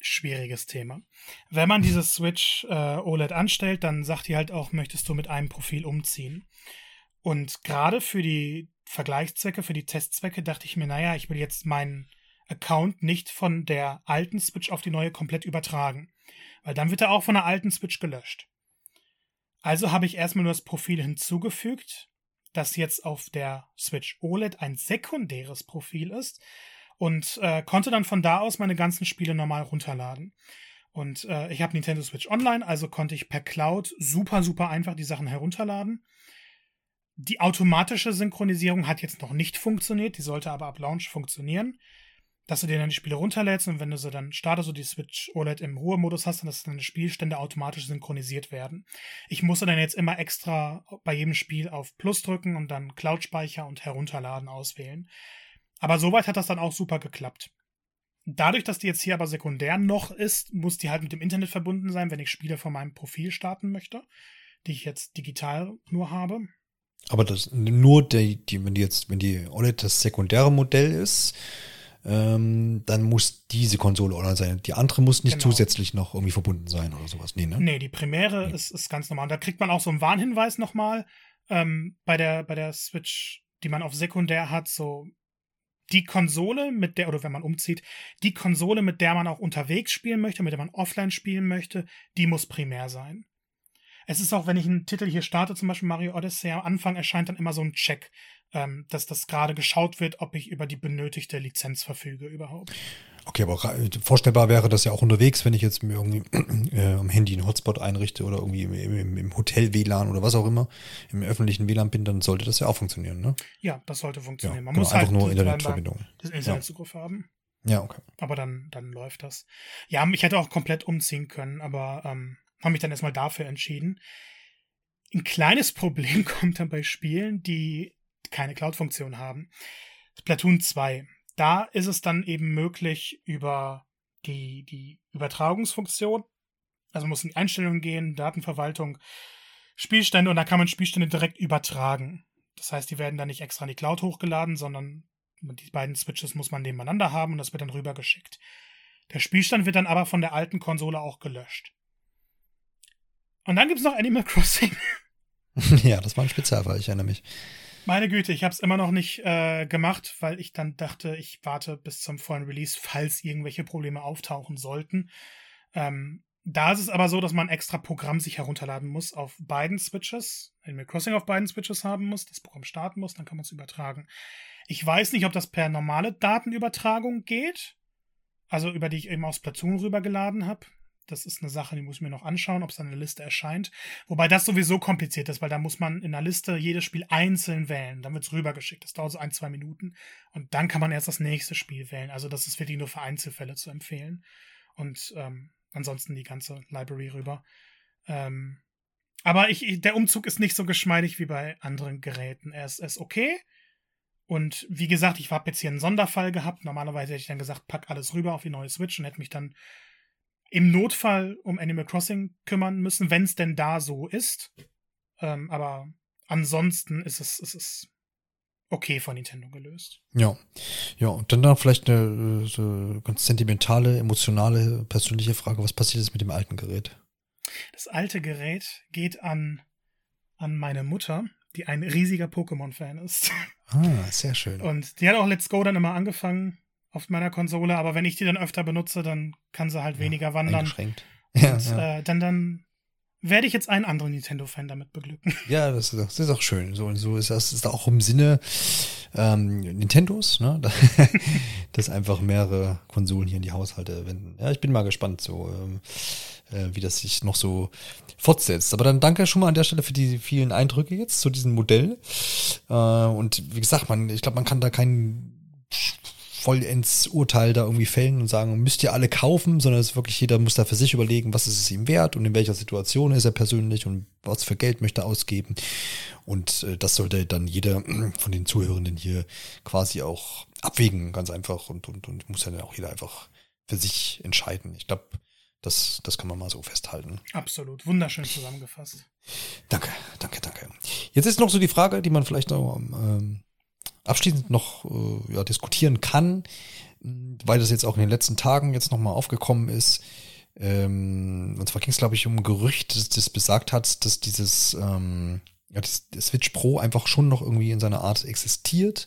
Schwieriges Thema. Wenn man diese Switch äh, OLED anstellt, dann sagt die halt auch, möchtest du mit einem Profil umziehen. Und gerade für die Vergleichszwecke, für die Testzwecke dachte ich mir, naja, ich will jetzt meinen Account nicht von der alten Switch auf die neue komplett übertragen. Weil dann wird er auch von der alten Switch gelöscht. Also habe ich erstmal nur das Profil hinzugefügt, das jetzt auf der Switch OLED ein sekundäres Profil ist und äh, konnte dann von da aus meine ganzen Spiele normal runterladen. Und äh, ich habe Nintendo Switch Online, also konnte ich per Cloud super, super einfach die Sachen herunterladen. Die automatische Synchronisierung hat jetzt noch nicht funktioniert, die sollte aber ab Launch funktionieren. Dass du dir dann die Spiele runterlädst und wenn du sie dann startest und die Switch OLED im Ruhemodus hast, dann dass deine Spielstände automatisch synchronisiert werden. Ich musste dann jetzt immer extra bei jedem Spiel auf Plus drücken und dann Cloud-Speicher und Herunterladen auswählen. Aber soweit hat das dann auch super geklappt. Dadurch, dass die jetzt hier aber sekundär noch ist, muss die halt mit dem Internet verbunden sein, wenn ich Spiele von meinem Profil starten möchte, die ich jetzt digital nur habe. Aber das nur die, die, wenn die jetzt, wenn die OLED das sekundäre Modell ist, ähm, dann muss diese Konsole online sein. Die andere muss nicht Genau. zusätzlich noch irgendwie verbunden sein oder sowas. Nee, ne? Nee, die Primäre Nee. ist, ist ganz normal. Und da kriegt man auch so einen Warnhinweis nochmal ähm, bei, der, bei der Switch, die man auf sekundär hat, so die Konsole, mit der, oder wenn man umzieht, die Konsole, mit der man auch unterwegs spielen möchte, mit der man offline spielen möchte, die muss primär sein. Es ist auch, wenn ich einen Titel hier starte, zum Beispiel Mario Odyssey, am Anfang erscheint dann immer so ein Check, ähm, dass das gerade geschaut wird, ob ich über die benötigte Lizenz verfüge überhaupt. Okay, aber vorstellbar wäre das ja auch unterwegs, wenn ich jetzt mir irgendwie <clears throat> äh, am Handy einen Hotspot einrichte oder irgendwie im, im, im Hotel-WLAN oder was auch immer, im öffentlichen WLAN bin, dann sollte das ja auch funktionieren, ne? Ja, das sollte funktionieren. Ja, Man genau, muss einfach halt nur Internetverbindung. den Internetzugriff haben. Ja, okay. Aber dann, dann läuft das. Ja, ich hätte auch komplett umziehen können, aber ähm, habe mich dann erstmal dafür entschieden. Ein kleines <laughs> Problem kommt dann bei Spielen, die keine Cloud-Funktion haben. Splatoon 2. Da ist es dann eben möglich über die, die Übertragungsfunktion. Also muss in die Einstellungen gehen, Datenverwaltung, Spielstände und da kann man Spielstände direkt übertragen. Das heißt, die werden dann nicht extra in die Cloud hochgeladen, sondern die beiden Switches muss man nebeneinander haben und das wird dann rübergeschickt. Der Spielstand wird dann aber von der alten Konsole auch gelöscht. Und dann gibt es noch Animal Crossing. <laughs> ja, das war ein Spezialfall, ich erinnere mich. Meine Güte, ich habe es immer noch nicht äh, gemacht, weil ich dann dachte, ich warte bis zum vollen Release, falls irgendwelche Probleme auftauchen sollten. Ähm, da ist es aber so, dass man extra Programm sich herunterladen muss auf beiden Switches, Animal Crossing auf beiden Switches haben muss, das Programm starten muss, dann kann man es übertragen. Ich weiß nicht, ob das per normale Datenübertragung geht, also über die ich eben aus Platoon rübergeladen habe. Das ist eine Sache, die muss ich mir noch anschauen, ob es an der Liste erscheint. Wobei das sowieso kompliziert ist, weil da muss man in der Liste jedes Spiel einzeln wählen. Dann wird es rübergeschickt. Das dauert so ein, zwei Minuten. Und dann kann man erst das nächste Spiel wählen. Also das ist wirklich nur für Einzelfälle zu empfehlen. Und ähm, ansonsten die ganze Library rüber. Ähm, aber ich, der Umzug ist nicht so geschmeidig wie bei anderen Geräten. Er ist, er ist okay. Und wie gesagt, ich habe jetzt hier einen Sonderfall gehabt. Normalerweise hätte ich dann gesagt, pack alles rüber auf die neue Switch und hätte mich dann im Notfall um Animal Crossing kümmern müssen, wenn es denn da so ist. Ähm, aber ansonsten ist es, ist es okay von Nintendo gelöst. Ja. Ja, und dann noch vielleicht eine so ganz sentimentale, emotionale, persönliche Frage. Was passiert ist mit dem alten Gerät? Das alte Gerät geht an, an meine Mutter, die ein riesiger Pokémon-Fan ist. Ah, sehr schön. Und die hat auch Let's Go dann immer angefangen auf meiner Konsole, aber wenn ich die dann öfter benutze, dann kann sie halt ja, weniger wandern. Eingeschränkt. Ja, und, ja. Äh, dann, dann werde ich jetzt einen anderen Nintendo-Fan damit beglücken. <laughs> Ja, das ist, das ist auch schön. So, so ist das ist auch im Sinne ähm, Nintendos, ne? <laughs> dass einfach mehrere Konsolen hier in die Haushalte wenden. Ja, ich bin mal gespannt, so ähm, äh, wie das sich noch so fortsetzt. Aber dann danke schon mal an der Stelle für die vielen Eindrücke jetzt zu diesem Modell. Äh, und wie gesagt, man, ich glaube, man kann da keinen vollends Urteil da irgendwie fällen und sagen, müsst ihr alle kaufen, sondern es ist wirklich, jeder muss da für sich überlegen, was ist es ihm wert und in welcher Situation ist er persönlich und was für Geld möchte er ausgeben. Und äh, das sollte dann jeder von den Zuhörenden hier quasi auch abwägen, ganz einfach. Und, und, und muss ja dann auch jeder einfach für sich entscheiden. Ich glaube, das, das kann man mal so festhalten. Absolut. Wunderschön zusammengefasst. Danke, danke, danke. Jetzt ist noch so die Frage, die man vielleicht noch ähm, abschließend noch äh, ja, diskutieren kann, weil das jetzt auch in den letzten Tagen jetzt nochmal aufgekommen ist. Ähm, und zwar ging es, glaube ich, um ein Gerücht, das, das besagt hat, dass dieses ähm, ja, das, der Switch Pro einfach schon noch irgendwie in seiner Art existiert.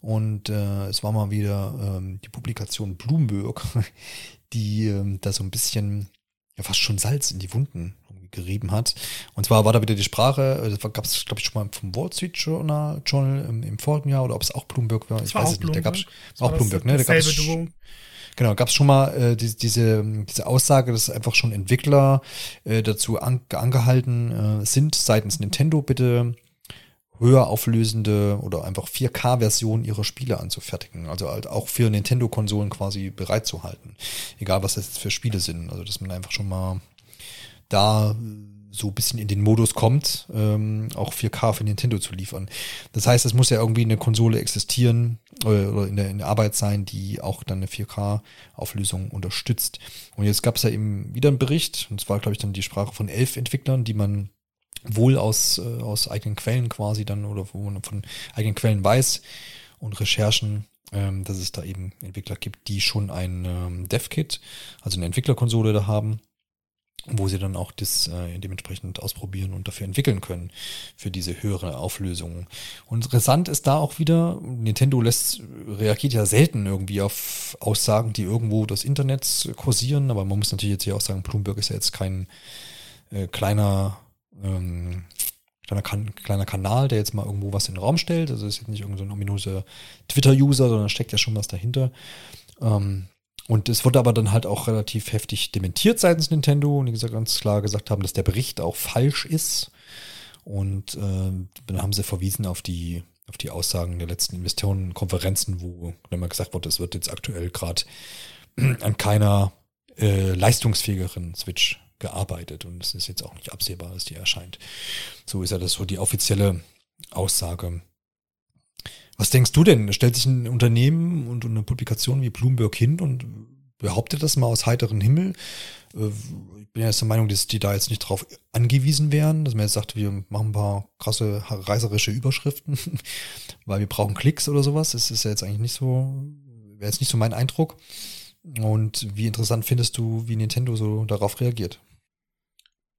Und äh, es war mal wieder ähm, die Publikation Bloomberg, <laughs> die ähm, da so ein bisschen ja fast schon Salz in die Wunden gerieben hat. Und zwar war da wieder die Sprache, äh, das gab es, glaube ich, schon mal vom Wall Street Journal, Journal im, im vorigen Jahr oder ob es auch Bloomberg war. Ich weiß es nicht. Da gab's auch Bloomberg, ne? Da gab's, Duo. Genau, gab es schon mal äh, die, diese, diese Aussage, dass einfach schon Entwickler äh, dazu an, angehalten äh, sind, seitens Nintendo bitte höher auflösende oder einfach 4K-Versionen ihrer Spiele anzufertigen. Also halt auch für Nintendo-Konsolen quasi bereitzuhalten. Egal, was das jetzt für Spiele sind. Also, dass man einfach schon mal da so ein bisschen in den Modus kommt, ähm, auch 4K für Nintendo zu liefern. Das heißt, es muss ja irgendwie eine Konsole existieren äh, oder in der, in der Arbeit sein, die auch dann eine 4K-Auflösung unterstützt. Und jetzt gab es ja eben wieder einen Bericht, und zwar, glaube ich, dann die Sprache von elf Entwicklern, die man wohl aus, äh, aus eigenen Quellen quasi dann oder wo man von eigenen Quellen weiß und Recherchen, ähm, dass es da eben Entwickler gibt, die schon ein ähm, Dev-Kit, also eine Entwicklerkonsole da haben wo sie dann auch das äh, dementsprechend ausprobieren und dafür entwickeln können, für diese höhere Auflösung. Und interessant ist da auch wieder, Nintendo lässt, reagiert ja selten irgendwie auf Aussagen, die irgendwo das Internet kursieren, aber man muss natürlich jetzt hier auch sagen, Bloomberg ist ja jetzt kein äh, kleiner, ähm, kleiner, kan kleiner Kanal, der jetzt mal irgendwo was in den Raum stellt. Also ist jetzt nicht irgendein so ominöser Twitter-User, sondern steckt ja schon was dahinter. Ähm, und es wurde aber dann halt auch relativ heftig dementiert seitens Nintendo und die ganz klar gesagt haben, dass der Bericht auch falsch ist. Und äh, dann haben sie verwiesen auf die, auf die Aussagen der letzten Investorenkonferenzen, wo immer gesagt wurde, es wird jetzt aktuell gerade <clears throat> an keiner äh, leistungsfähigeren Switch gearbeitet und es ist jetzt auch nicht absehbar, dass die erscheint. So ist ja das so die offizielle Aussage. Was denkst du denn? Stellt sich ein Unternehmen und eine Publikation wie Bloomberg hin und behauptet das mal aus heiteren Himmel? Äh, ich bin ja jetzt der Meinung, dass die da jetzt nicht drauf angewiesen wären, dass man jetzt sagt, wir machen ein paar krasse reißerische Überschriften, <laughs> weil wir brauchen Klicks oder sowas. Das ist ja jetzt eigentlich nicht so, wäre jetzt nicht so mein Eindruck. Und wie interessant findest du, wie Nintendo so darauf reagiert?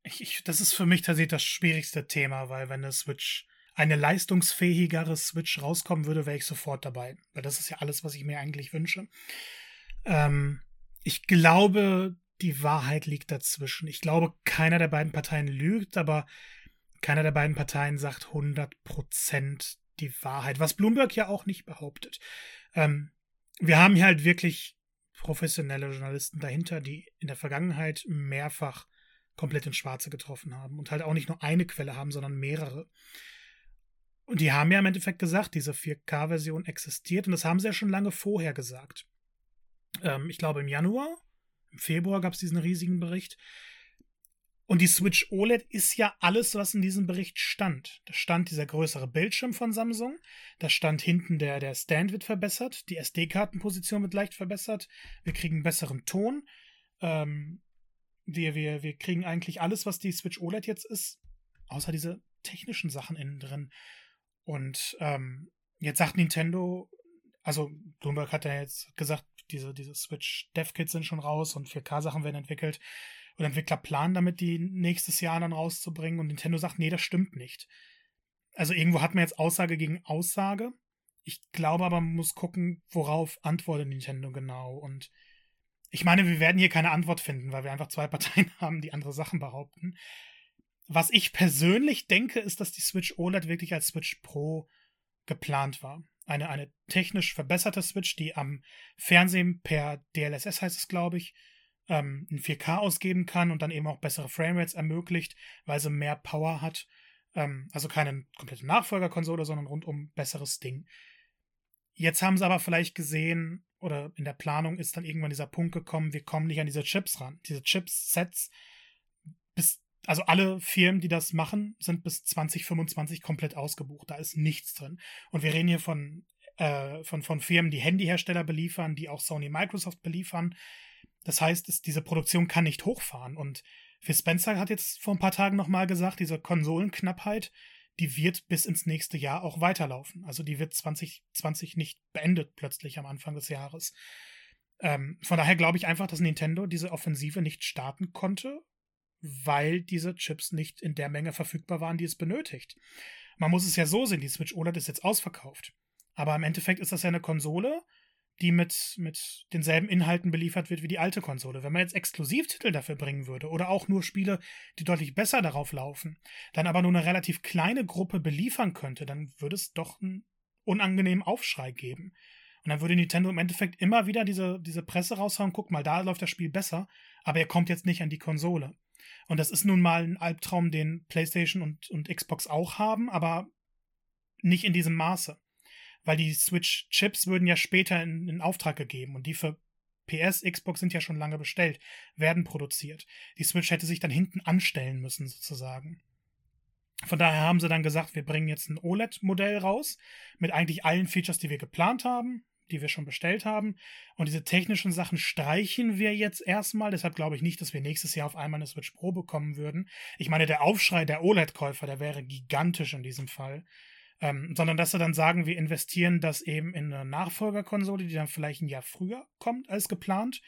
Ich, ich, das ist für mich tatsächlich das schwierigste Thema, weil wenn eine Switch eine leistungsfähigere Switch rauskommen würde, wäre ich sofort dabei. Weil das ist ja alles, was ich mir eigentlich wünsche. Ähm, ich glaube, die Wahrheit liegt dazwischen. Ich glaube, keiner der beiden Parteien lügt, aber keiner der beiden Parteien sagt 100% die Wahrheit, was Bloomberg ja auch nicht behauptet. Ähm, wir haben hier halt wirklich professionelle Journalisten dahinter, die in der Vergangenheit mehrfach komplett ins Schwarze getroffen haben und halt auch nicht nur eine Quelle haben, sondern mehrere. Und die haben ja im Endeffekt gesagt, diese 4K-Version existiert und das haben sie ja schon lange vorher gesagt. Ähm, ich glaube im Januar, im Februar gab es diesen riesigen Bericht. Und die Switch OLED ist ja alles, was in diesem Bericht stand. Da stand dieser größere Bildschirm von Samsung, da stand hinten der, der Stand wird verbessert, die SD-Kartenposition wird leicht verbessert, wir kriegen besseren Ton. Ähm, wir, wir, wir kriegen eigentlich alles, was die Switch OLED jetzt ist, außer diese technischen Sachen innen drin. Und ähm, jetzt sagt Nintendo, also Bloomberg hat ja jetzt gesagt, diese, diese Switch Dev Kits sind schon raus und 4K-Sachen werden entwickelt. Und Entwickler planen damit, die nächstes Jahr dann rauszubringen. Und Nintendo sagt, nee, das stimmt nicht. Also irgendwo hat man jetzt Aussage gegen Aussage. Ich glaube aber, man muss gucken, worauf antwortet Nintendo genau. Und ich meine, wir werden hier keine Antwort finden, weil wir einfach zwei <laughs> Parteien haben, die andere Sachen behaupten. Was ich persönlich denke, ist, dass die Switch OLED wirklich als Switch Pro geplant war. Eine, eine technisch verbesserte Switch, die am Fernsehen per DLSS heißt es, glaube ich, ähm, ein 4K ausgeben kann und dann eben auch bessere Framerates ermöglicht, weil sie mehr Power hat. Ähm, also keine komplette Nachfolgerkonsole, sondern rundum besseres Ding. Jetzt haben sie aber vielleicht gesehen, oder in der Planung ist dann irgendwann dieser Punkt gekommen, wir kommen nicht an diese Chips ran. Diese Chips-Sets bis also alle Firmen, die das machen, sind bis 2025 komplett ausgebucht. Da ist nichts drin. Und wir reden hier von, äh, von, von Firmen, die Handyhersteller beliefern, die auch Sony Microsoft beliefern. Das heißt, es, diese Produktion kann nicht hochfahren. Und Phil Spencer hat jetzt vor ein paar Tagen nochmal gesagt, diese Konsolenknappheit, die wird bis ins nächste Jahr auch weiterlaufen. Also die wird 2020 nicht beendet plötzlich am Anfang des Jahres. Ähm, von daher glaube ich einfach, dass Nintendo diese Offensive nicht starten konnte weil diese Chips nicht in der Menge verfügbar waren, die es benötigt. Man muss es ja so sehen, die Switch OLED ist jetzt ausverkauft. Aber im Endeffekt ist das ja eine Konsole, die mit, mit denselben Inhalten beliefert wird wie die alte Konsole. Wenn man jetzt Exklusivtitel dafür bringen würde oder auch nur Spiele, die deutlich besser darauf laufen, dann aber nur eine relativ kleine Gruppe beliefern könnte, dann würde es doch einen unangenehmen Aufschrei geben. Und dann würde Nintendo im Endeffekt immer wieder diese, diese Presse raushauen, guck mal, da läuft das Spiel besser, aber er kommt jetzt nicht an die Konsole. Und das ist nun mal ein Albtraum, den PlayStation und, und Xbox auch haben, aber nicht in diesem Maße. Weil die Switch-Chips würden ja später in, in Auftrag gegeben und die für PS, Xbox sind ja schon lange bestellt, werden produziert. Die Switch hätte sich dann hinten anstellen müssen, sozusagen. Von daher haben sie dann gesagt, wir bringen jetzt ein OLED-Modell raus mit eigentlich allen Features, die wir geplant haben die wir schon bestellt haben. Und diese technischen Sachen streichen wir jetzt erstmal. Deshalb glaube ich nicht, dass wir nächstes Jahr auf einmal eine Switch Pro bekommen würden. Ich meine, der Aufschrei der OLED-Käufer, der wäre gigantisch in diesem Fall. Ähm, sondern dass sie dann sagen, wir investieren das eben in eine Nachfolgerkonsole, die dann vielleicht ein Jahr früher kommt als geplant,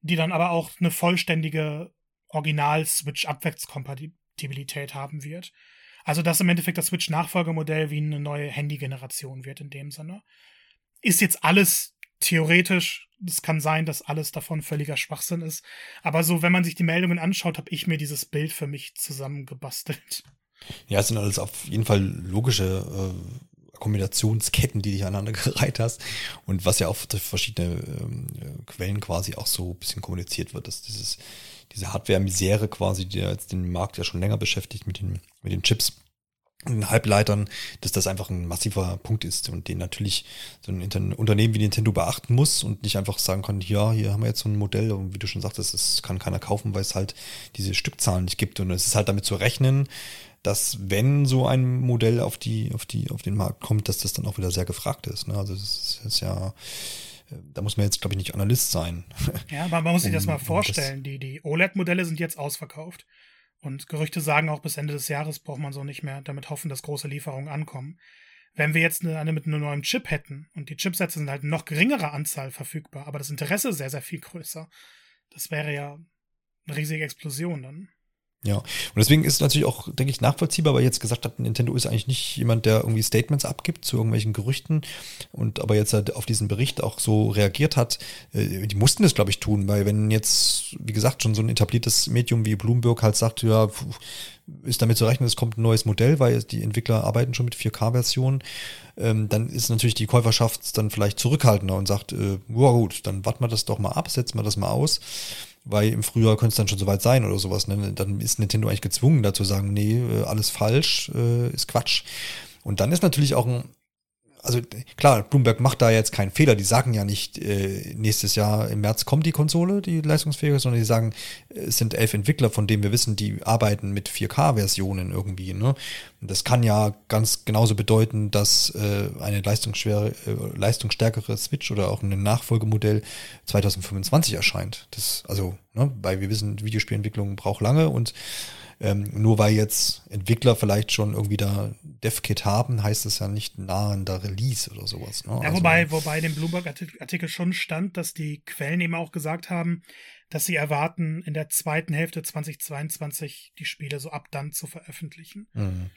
die dann aber auch eine vollständige Original-Switch-Abwärtskompatibilität haben wird. Also, dass im Endeffekt das Switch-Nachfolgemodell wie eine neue Handy-Generation wird in dem Sinne. Ist jetzt alles theoretisch, es kann sein, dass alles davon völliger Schwachsinn ist. Aber so, wenn man sich die Meldungen anschaut, habe ich mir dieses Bild für mich zusammengebastelt. Ja, es sind alles auf jeden Fall logische äh, Kombinationsketten, die dich aneinander <laughs> gereiht hast. Und was ja auch durch verschiedene ähm, Quellen quasi auch so ein bisschen kommuniziert wird, dass dieses, diese Hardware-Misere quasi, die jetzt den Markt ja schon länger beschäftigt mit den, mit den Chips, Halbleitern, dass das einfach ein massiver Punkt ist und den natürlich so ein Unternehmen wie Nintendo beachten muss und nicht einfach sagen kann, ja, hier haben wir jetzt so ein Modell und wie du schon sagtest, das kann keiner kaufen, weil es halt diese Stückzahlen nicht gibt und es ist halt damit zu rechnen, dass wenn so ein Modell auf die, auf die, auf den Markt kommt, dass das dann auch wieder sehr gefragt ist. Ne? Also das ist ja, da muss man jetzt, glaube ich, nicht Analyst sein. Ja, aber man muss sich <laughs> um, das mal vorstellen. Das die, die OLED-Modelle sind jetzt ausverkauft. Und Gerüchte sagen auch, bis Ende des Jahres braucht man so nicht mehr damit hoffen, dass große Lieferungen ankommen. Wenn wir jetzt eine, mit einem neuen Chip hätten und die Chipsätze sind halt noch geringere Anzahl verfügbar, aber das Interesse sehr, sehr viel größer, das wäre ja eine riesige Explosion dann. Ja, und deswegen ist es natürlich auch, denke ich, nachvollziehbar, weil jetzt gesagt hat, Nintendo ist eigentlich nicht jemand, der irgendwie Statements abgibt zu irgendwelchen Gerüchten und aber jetzt halt auf diesen Bericht auch so reagiert hat. Äh, die mussten das, glaube ich, tun, weil wenn jetzt, wie gesagt, schon so ein etabliertes Medium wie Bloomberg halt sagt, ja, ist damit zu rechnen, es kommt ein neues Modell, weil die Entwickler arbeiten schon mit 4K-Versionen, ähm, dann ist natürlich die Käuferschaft dann vielleicht zurückhaltender und sagt, äh, ja gut, dann warten wir das doch mal ab, setzen wir das mal aus weil im Frühjahr könnte es dann schon soweit sein oder sowas. Ne? Dann ist Nintendo eigentlich gezwungen, dazu sagen, nee, äh, alles falsch, äh, ist Quatsch. Und dann ist natürlich auch ein also klar, Bloomberg macht da jetzt keinen Fehler. Die sagen ja nicht, äh, nächstes Jahr im März kommt die Konsole, die leistungsfähige, sondern die sagen, es sind elf Entwickler, von denen wir wissen, die arbeiten mit 4K-Versionen irgendwie. Ne? Das kann ja ganz genauso bedeuten, dass äh, eine leistungsschwere, äh, leistungsstärkere Switch oder auch ein Nachfolgemodell 2025 erscheint. Das, also, ne, weil wir wissen, Videospielentwicklung braucht lange und ähm, nur weil jetzt Entwickler vielleicht schon irgendwie da DevKit haben, heißt es ja nicht nahender Release oder sowas. Ne? Ja, also, wobei, wobei dem Bloomberg-Artikel schon stand, dass die Quellen eben auch gesagt haben, dass sie erwarten, in der zweiten Hälfte 2022 die Spiele so ab dann zu veröffentlichen. Mhm.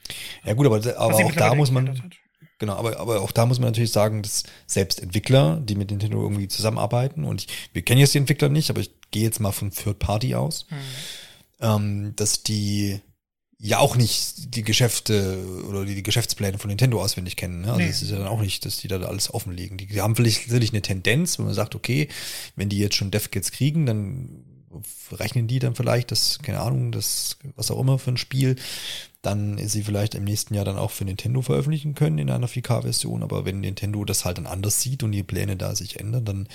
Ja gut, aber, aber auch da muss man, Genau, aber, aber auch da muss man natürlich sagen, dass selbst Entwickler, die mit Nintendo irgendwie zusammenarbeiten, und ich, wir kennen jetzt die Entwickler nicht, aber ich gehe jetzt mal von Third Party aus. Mhm ähm, dass die ja auch nicht die Geschäfte oder die, die Geschäftspläne von Nintendo auswendig kennen. Ne? Also nee. es ist ja dann auch nicht, dass die da alles offenlegen. Die, die haben vielleicht sicherlich eine Tendenz, wenn man sagt, okay, wenn die jetzt schon DevKits kriegen, dann rechnen die dann vielleicht das, keine Ahnung, das, was auch immer für ein Spiel, dann sie vielleicht im nächsten Jahr dann auch für Nintendo veröffentlichen können in einer 4K-Version. Aber wenn Nintendo das halt dann anders sieht und die Pläne da sich ändern, dann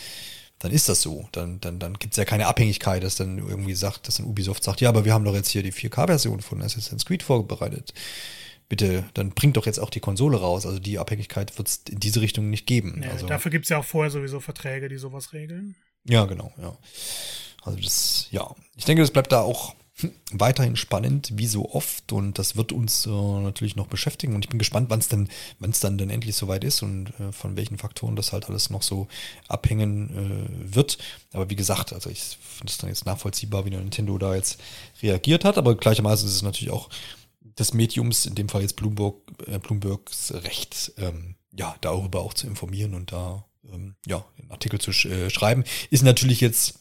dann ist das so. Dann, dann, dann gibt es ja keine Abhängigkeit, dass dann irgendwie sagt, dass dann Ubisoft sagt, ja, aber wir haben doch jetzt hier die 4K-Version von Assassin's Creed vorbereitet. Bitte, dann bringt doch jetzt auch die Konsole raus. Also die Abhängigkeit wird es in diese Richtung nicht geben. Ja, also, dafür gibt es ja auch vorher sowieso Verträge, die sowas regeln. Ja, genau, ja. Also das, ja. Ich denke, das bleibt da auch weiterhin spannend, wie so oft. Und das wird uns äh, natürlich noch beschäftigen. Und ich bin gespannt, wann es denn, wann es dann denn endlich soweit ist und äh, von welchen Faktoren das halt alles noch so abhängen äh, wird. Aber wie gesagt, also ich finde es dann jetzt nachvollziehbar, wie Nintendo da jetzt reagiert hat. Aber gleichermaßen ist es natürlich auch des Mediums, in dem Fall jetzt Bloomberg, äh, Bloombergs Recht, ähm, ja, darüber auch zu informieren und da ähm, ja, einen Artikel zu sch äh, schreiben. Ist natürlich jetzt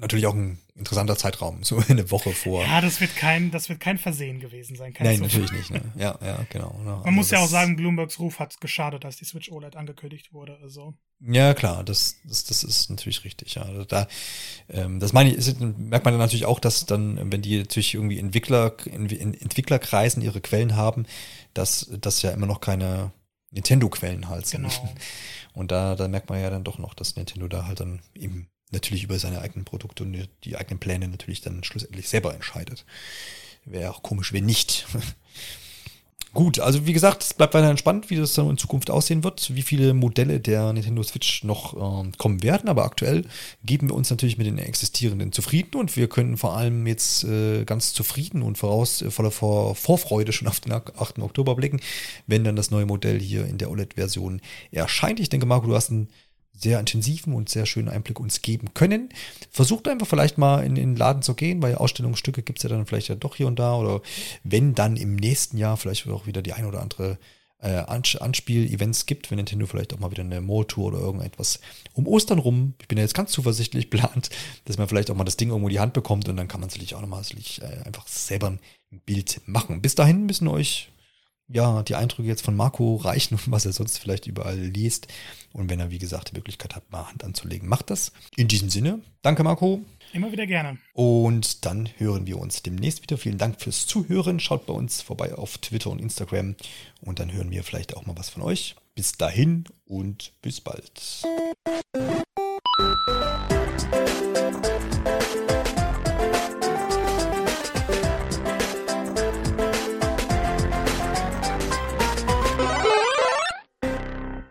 natürlich auch ein interessanter Zeitraum, so <laughs> eine Woche vor. Ja, das wird kein, das wird kein Versehen gewesen sein. Nein, Zufall. natürlich nicht. Ne? Ja, ja, genau. Ne? Man also muss ja auch sagen, Bloombergs Ruf hat geschadet, als die Switch OLED angekündigt wurde. Also. Ja, klar, das, das, das ist natürlich richtig. Ja, also da, ähm, das meine ich, ist, merkt man dann natürlich auch, dass dann, wenn die natürlich irgendwie Entwickler, in, in Entwicklerkreisen ihre Quellen haben, dass das ja immer noch keine Nintendo-Quellen halt sind. Genau. Und da, da merkt man ja dann doch noch, dass Nintendo da halt dann eben natürlich über seine eigenen Produkte und die eigenen Pläne natürlich dann schlussendlich selber entscheidet. Wäre auch komisch, wenn nicht. <laughs> Gut, also wie gesagt, es bleibt weiterhin spannend, wie das dann in Zukunft aussehen wird, wie viele Modelle der Nintendo Switch noch äh, kommen werden. Aber aktuell geben wir uns natürlich mit den existierenden zufrieden und wir können vor allem jetzt äh, ganz zufrieden und voraus äh, voller Vor Vorfreude schon auf den 8. Oktober blicken, wenn dann das neue Modell hier in der OLED-Version erscheint. Ich denke, Marco, du hast ein sehr intensiven und sehr schönen Einblick uns geben können. Versucht einfach vielleicht mal in den Laden zu gehen, weil Ausstellungsstücke gibt es ja dann vielleicht ja doch hier und da. Oder wenn dann im nächsten Jahr vielleicht auch wieder die ein oder andere äh, Anspiel-Events gibt, wenn Nintendo vielleicht auch mal wieder eine Mall-Tour oder irgendetwas um Ostern rum, ich bin ja jetzt ganz zuversichtlich <laughs> plant, dass man vielleicht auch mal das Ding irgendwo in die Hand bekommt und dann kann man sicherlich auch nochmal äh, einfach selber ein Bild machen. Bis dahin müssen euch ja, die Eindrücke jetzt von Marco reichen und was er sonst vielleicht überall liest. Und wenn er, wie gesagt, die Möglichkeit hat, mal Hand anzulegen, macht das. In diesem Sinne, danke Marco. Immer wieder gerne. Und dann hören wir uns demnächst wieder. Vielen Dank fürs Zuhören. Schaut bei uns vorbei auf Twitter und Instagram. Und dann hören wir vielleicht auch mal was von euch. Bis dahin und bis bald.